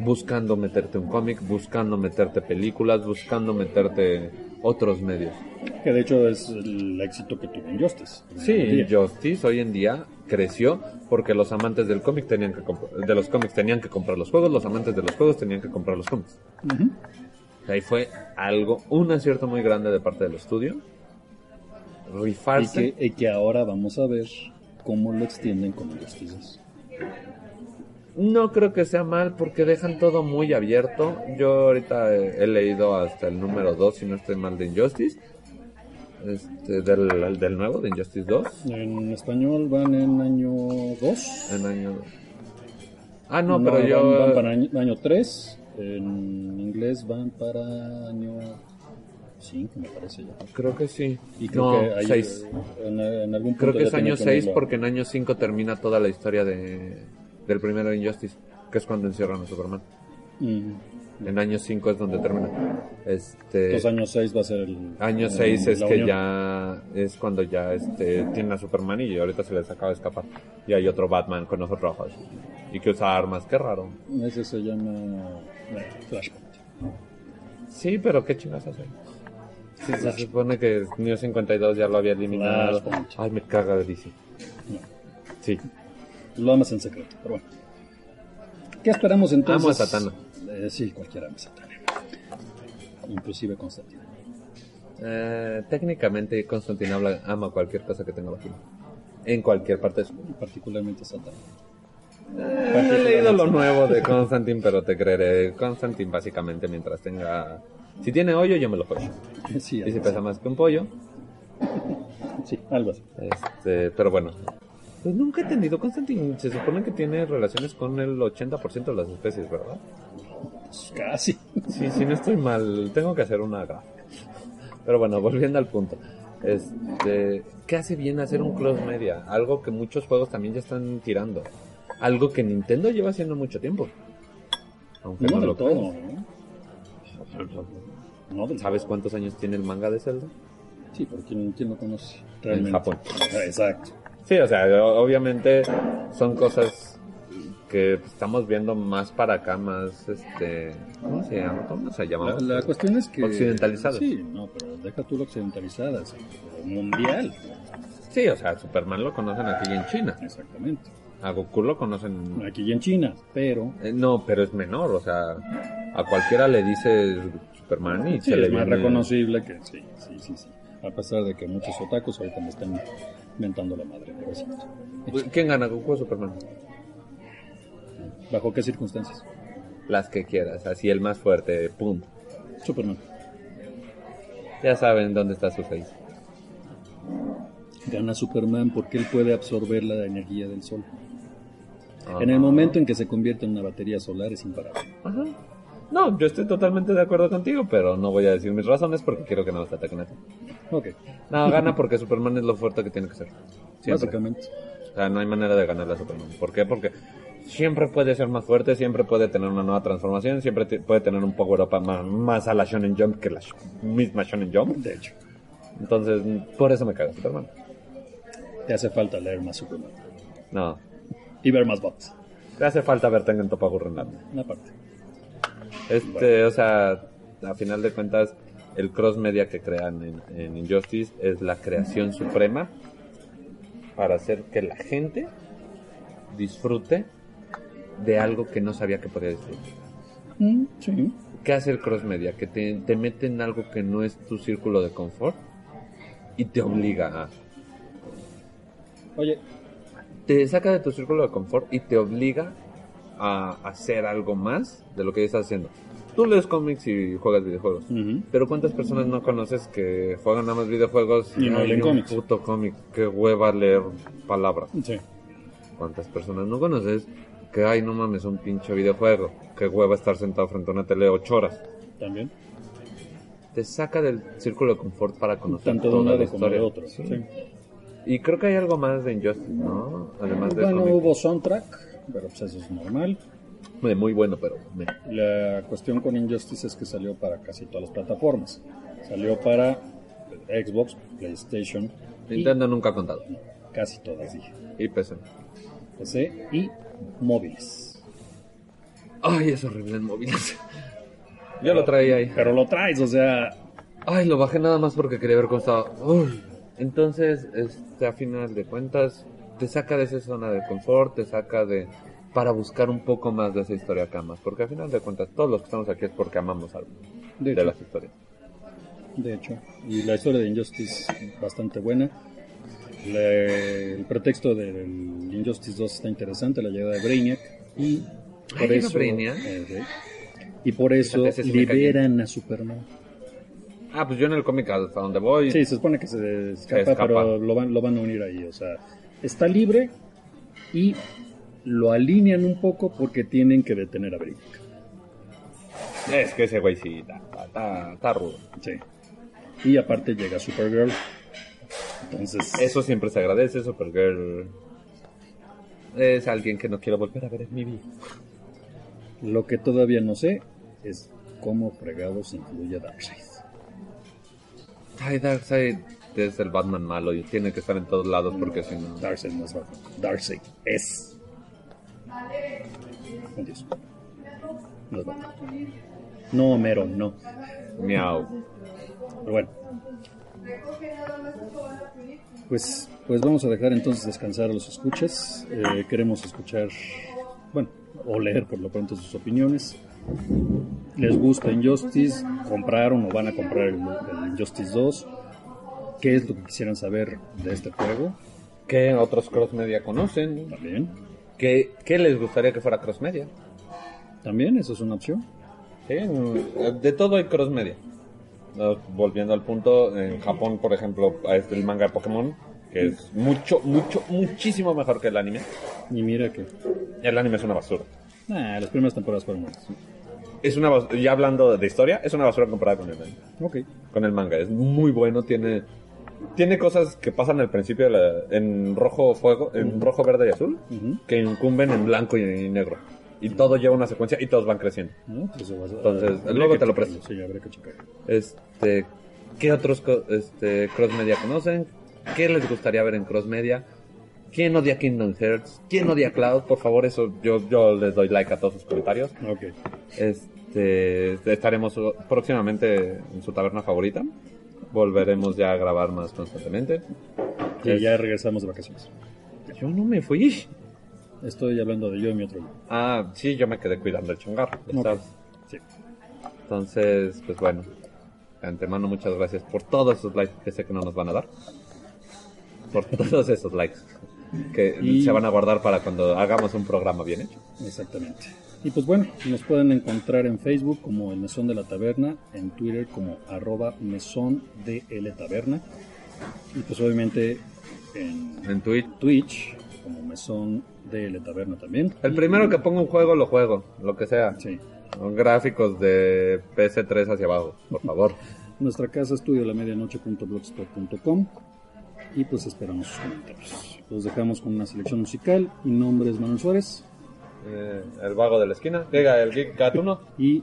Buscando meterte un cómic, buscando meterte películas, buscando meterte otros medios. Que de hecho es el éxito que tuvo Injustice. Sí, Justice hoy en día creció porque los amantes del cómic tenían que de los cómics tenían que comprar los juegos, los amantes de los juegos tenían que comprar los cómics. Ujú. Ahí fue algo, un acierto muy grande de parte del estudio. y, Rifarse. que, y que ahora vamos a ver cómo lo extienden con Injustice. No creo que sea mal porque dejan todo muy abierto. Yo ahorita he, he leído hasta el número 2, si no estoy mal, de Injustice. Este, del, del nuevo, de Injustice 2. En español van en año 2. En año... Ah, no, pero yo... Van, para año, año 3. En inglés van para año 5, me parece ya. Creo que sí. Y creo no, que hay, 6. eh, En, en algún punto Creo que es año que 6 unirlo. porque en año 5 termina toda la historia de, del primero Injustice, que es cuando encierran a Superman. Mm. En año 5 es donde termina. Este... Entonces año 6 va a ser el... Año el- 6 es que unión. ya es cuando ya este tiene a Superman y ahorita se les acaba de escapar. Y hay otro Batman con ojos rojos. Y que usa armas, qué raro. Ese se llama Flashpoint. Sí, pero qué chingas hace. Sí, se supone que New 52 ya lo había eliminado. Flashpoint. Ay, me caga de DC. No. Sí. Lo amas en secreto, pero bueno. ¿Qué esperamos entonces? Amo a Satana. Eh, sí, cualquiera ama a Satana. inclusive Constantine. Eh, técnicamente Constantine habla, ama cualquier cosa que tenga vagina. En cualquier parte de su Particularmente Satan. Eh, he leído lo nuevo de Constantine, pero te creeré. Constantine básicamente mientras tenga... Si tiene hoyo, yo me lo follo. Sí, Y si pesa más que un pollo. Sí, algo así. este, pero bueno. Pues nunca he entendido Constantine. Se supone que tiene relaciones con el 80% de las especies, ¿verdad? Pues casi. Sí, sí, no estoy mal. Tengo que hacer una gráfica. Pero bueno, volviendo al punto. Este, ¿Qué hace bien hacer un cross media? Algo que muchos juegos también ya están tirando. Algo que Nintendo lleva haciendo mucho tiempo. Aunque No no, lo todo. ¿no? No del ¿Sabes cuántos años tiene el manga de Zelda? Sí, pero ¿quién, quién lo conoce? En Japón. Exacto. Sí, o sea, obviamente son cosas que estamos viendo más para acá, más este, ¿cómo se llama? ¿Cómo se llama? La, la cuestión es que... Occidentalizadas. Sí, no, pero deja tú lo occidentalizadas. Mundial. Sí, o sea, Superman lo conocen aquí en China. Exactamente. A Goku lo conocen Aquí y en China, pero... Eh, No, pero es menor, o sea, a cualquiera le dices Superman y Sí, se le es más viene- reconocible que... Sí, sí, sí, sí. A pesar de que muchos otakus ahorita me están mentando la madre, pero es cierto. ¿Quién gana, Goku o Superman? ¿Bajo qué circunstancias? Las que quieras, así el más fuerte, punto. Superman. Ya saben dónde está su face. Gana Superman porque él puede absorber la energía del sol. Ajá. En el momento en que se convierte en una batería solar es imparable. Ajá. No, yo estoy totalmente de acuerdo contigo, pero no voy a decir mis razones porque quiero que no nos ataquen a ti. Ok, No, gana porque Superman es lo fuerte que tiene que ser. Siempre. básicamente. O sea, no hay manera de ganarle a Superman. ¿Por qué? Porque siempre puede ser más fuerte, siempre puede tener una nueva transformación, siempre te- puede tener un power up más, más a la Shonen Jump que la sh- misma Shonen Jump. De hecho, Entonces, por eso me caga Superman. te hace falta leer más Superman. No, Y ver más bots. te hace falta ver Tengen Toppa Gurren Una parte. Este, o sea, a final de cuentas, el cross media que crean en, en Injustice es la creación suprema para hacer que la gente disfrute de algo que no sabía que podía disfrutar. Mm, sí. ¿Qué hace el cross media? Que te, te mete en algo que no es tu círculo de confort y te obliga a... Oye, Te saca de tu círculo de confort y te obliga a hacer algo más de lo que ya estás haciendo. Tú lees cómics y juegas videojuegos. ujú, Pero ¿cuántas personas no conoces que juegan nada más videojuegos Y no hay leen cómics? puto cómic? Qué hueva leer palabras. sí. ¿Cuántas personas no conoces que ay no mames un pinche videojuego? Qué hueva estar sentado frente a una tele ocho horas. También. Te saca del círculo de confort para conocer Tanto de toda un la de historia. otro. Sí. sí. Y creo que hay algo más de Injustice, ¿no? Además de Bueno, hubo soundtrack, pero pues eso es normal. De muy bueno, pero me- La cuestión con Injustice es que salió para casi todas las plataformas. Salió para Xbox, PlayStation, y Nintendo nunca ha contado. casi todas dije. Y PC. PC y móviles. Ay, es horrible en móviles. Yo lo traía ahí. Pero lo traes, o sea, Ay, lo bajé nada más porque quería ver cómo estaba. Uy. Entonces, este, a final de cuentas, te saca de esa zona de confort, te saca de... para buscar un poco más de esa historia acá más. Porque a final de cuentas, todos los que estamos aquí es porque amamos algo de de las historias. de hecho. Y la historia de Injustice bastante buena. Le- el pretexto del Injustice 2 está interesante, la llegada de Brainiac. Y por Ay, eso, Brainiac. eh, y por eso Fíjate, sí liberan a Superman. Ah, pues yo en el cómic hasta donde voy... Sí, se supone que se escapa, escapa. pero lo van, lo van a unir ahí. O sea, está libre y lo alinean un poco porque tienen que detener a Brainiac. Es que ese güey sí, está, rudo. Sí. Y aparte llega Supergirl. Entonces, Eso siempre se agradece, Supergirl... Es alguien que no quiero volver a ver en mi vida. lo que todavía no sé es cómo fregados incluye Darkseid. Ay, Darkseid es el Batman malo y tiene que estar en todos lados porque si no... Darkseid no es Batman. Darkseid es. Dios. No es Batman. No, Homero, no. Miau. Pero bueno. Pues, pues vamos a dejar entonces descansar a los escuchas. Eh, queremos escuchar bueno, o leer por lo pronto sus opiniones. ¿Les gusta Injustice? ¿Compraron o van a comprar el, el Injustice 2? ¿Qué es lo que quisieran saber de este juego? ¿Qué otros cross media conocen? También. ¿Qué, qué les gustaría que fuera cross media? También, eso es una opción. Sí, de todo hay cross media. Volviendo al punto, en Japón, por ejemplo, es el manga de Pokémon, que es mucho, mucho, muchísimo mejor que el anime. Y mira que. El anime es una basura. Nah, las primeras temporadas fueron buenas. Es una bas- ya hablando de historia, es una basura comparada con el anime. Ok. Con el manga, es muy bueno, tiene tiene cosas que pasan al principio de la- en rojo fuego, en rojo, verde y azul, que incumben en blanco y, y negro. Y todo lleva una secuencia y todos van creciendo. ¿No? Pues Entonces, luego te lo presto. Sí, habría que. Este, ¿qué otros este, cross media conocen? ¿Qué les gustaría ver en cross media? ¿Quién odia Kingdom Hearts? ¿Quién odia Cloud? Por favor, eso yo, yo les doy like a todos sus comentarios. Este, estaremos próximamente en su taberna favorita. Volveremos ya a grabar más constantemente. Y Es- ya regresamos de vacaciones. Yo no me fui. Estoy hablando de yo y mi otro. Ah, sí, yo me quedé cuidando el chongar. ya Ok. sabes. Sí. Entonces, pues bueno. De antemano, muchas gracias por todos esos likes que sé que no nos van a dar. Por todos esos likes que Y- se van a guardar para cuando hagamos un programa bien hecho. Exactamente. Y pues bueno, nos pueden encontrar en Facebook como el Mesón de la Taberna, en Twitter como arroba mesón de L Taberna. Y pues obviamente en En Twitch. Twitch como Mesón de L Taberna también. El primero que ponga un juego lo juego, lo que sea. Sí. Con gráficos de PS3 hacia abajo, por favor. Nuestra casa estudio la medianoche.blogspot.com y pues esperamos sus comentarios. Los dejamos con una selección musical. Mi nombre es Manuel Suárez Eh, el vago de la esquina. Diga, el Geek Gatuno. y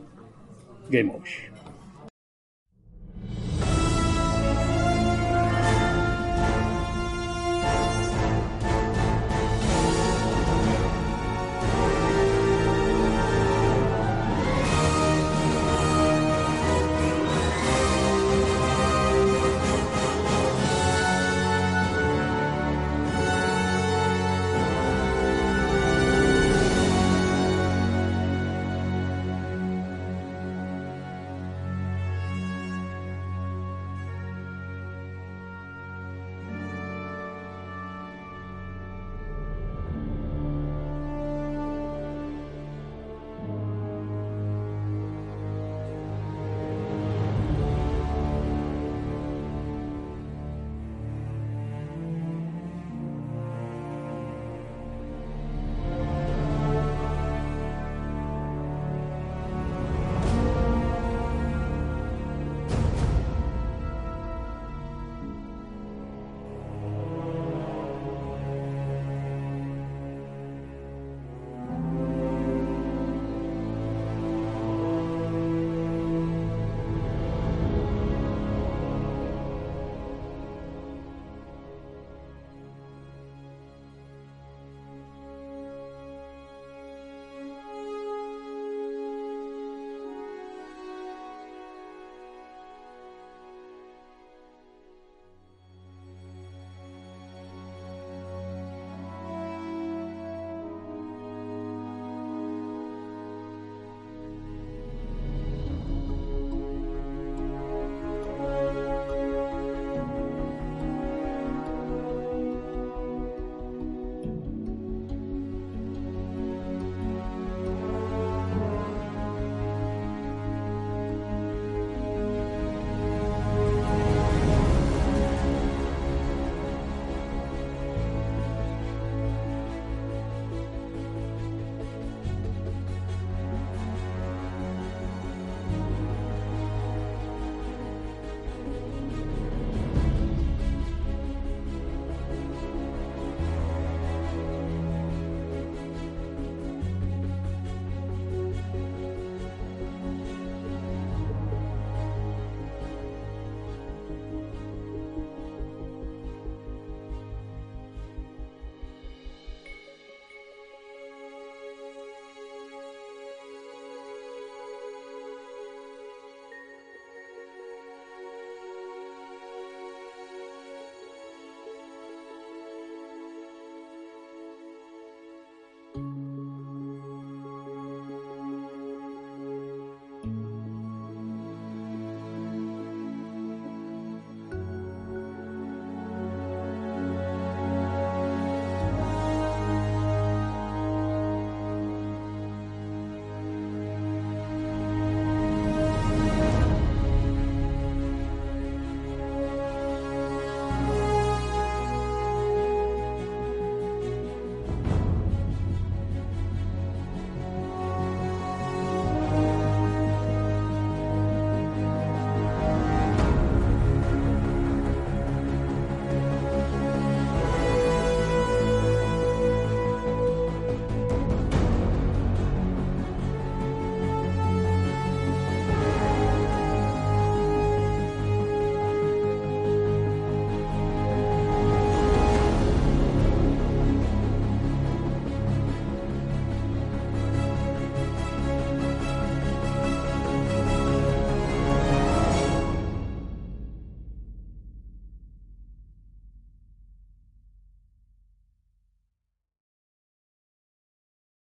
Game Over.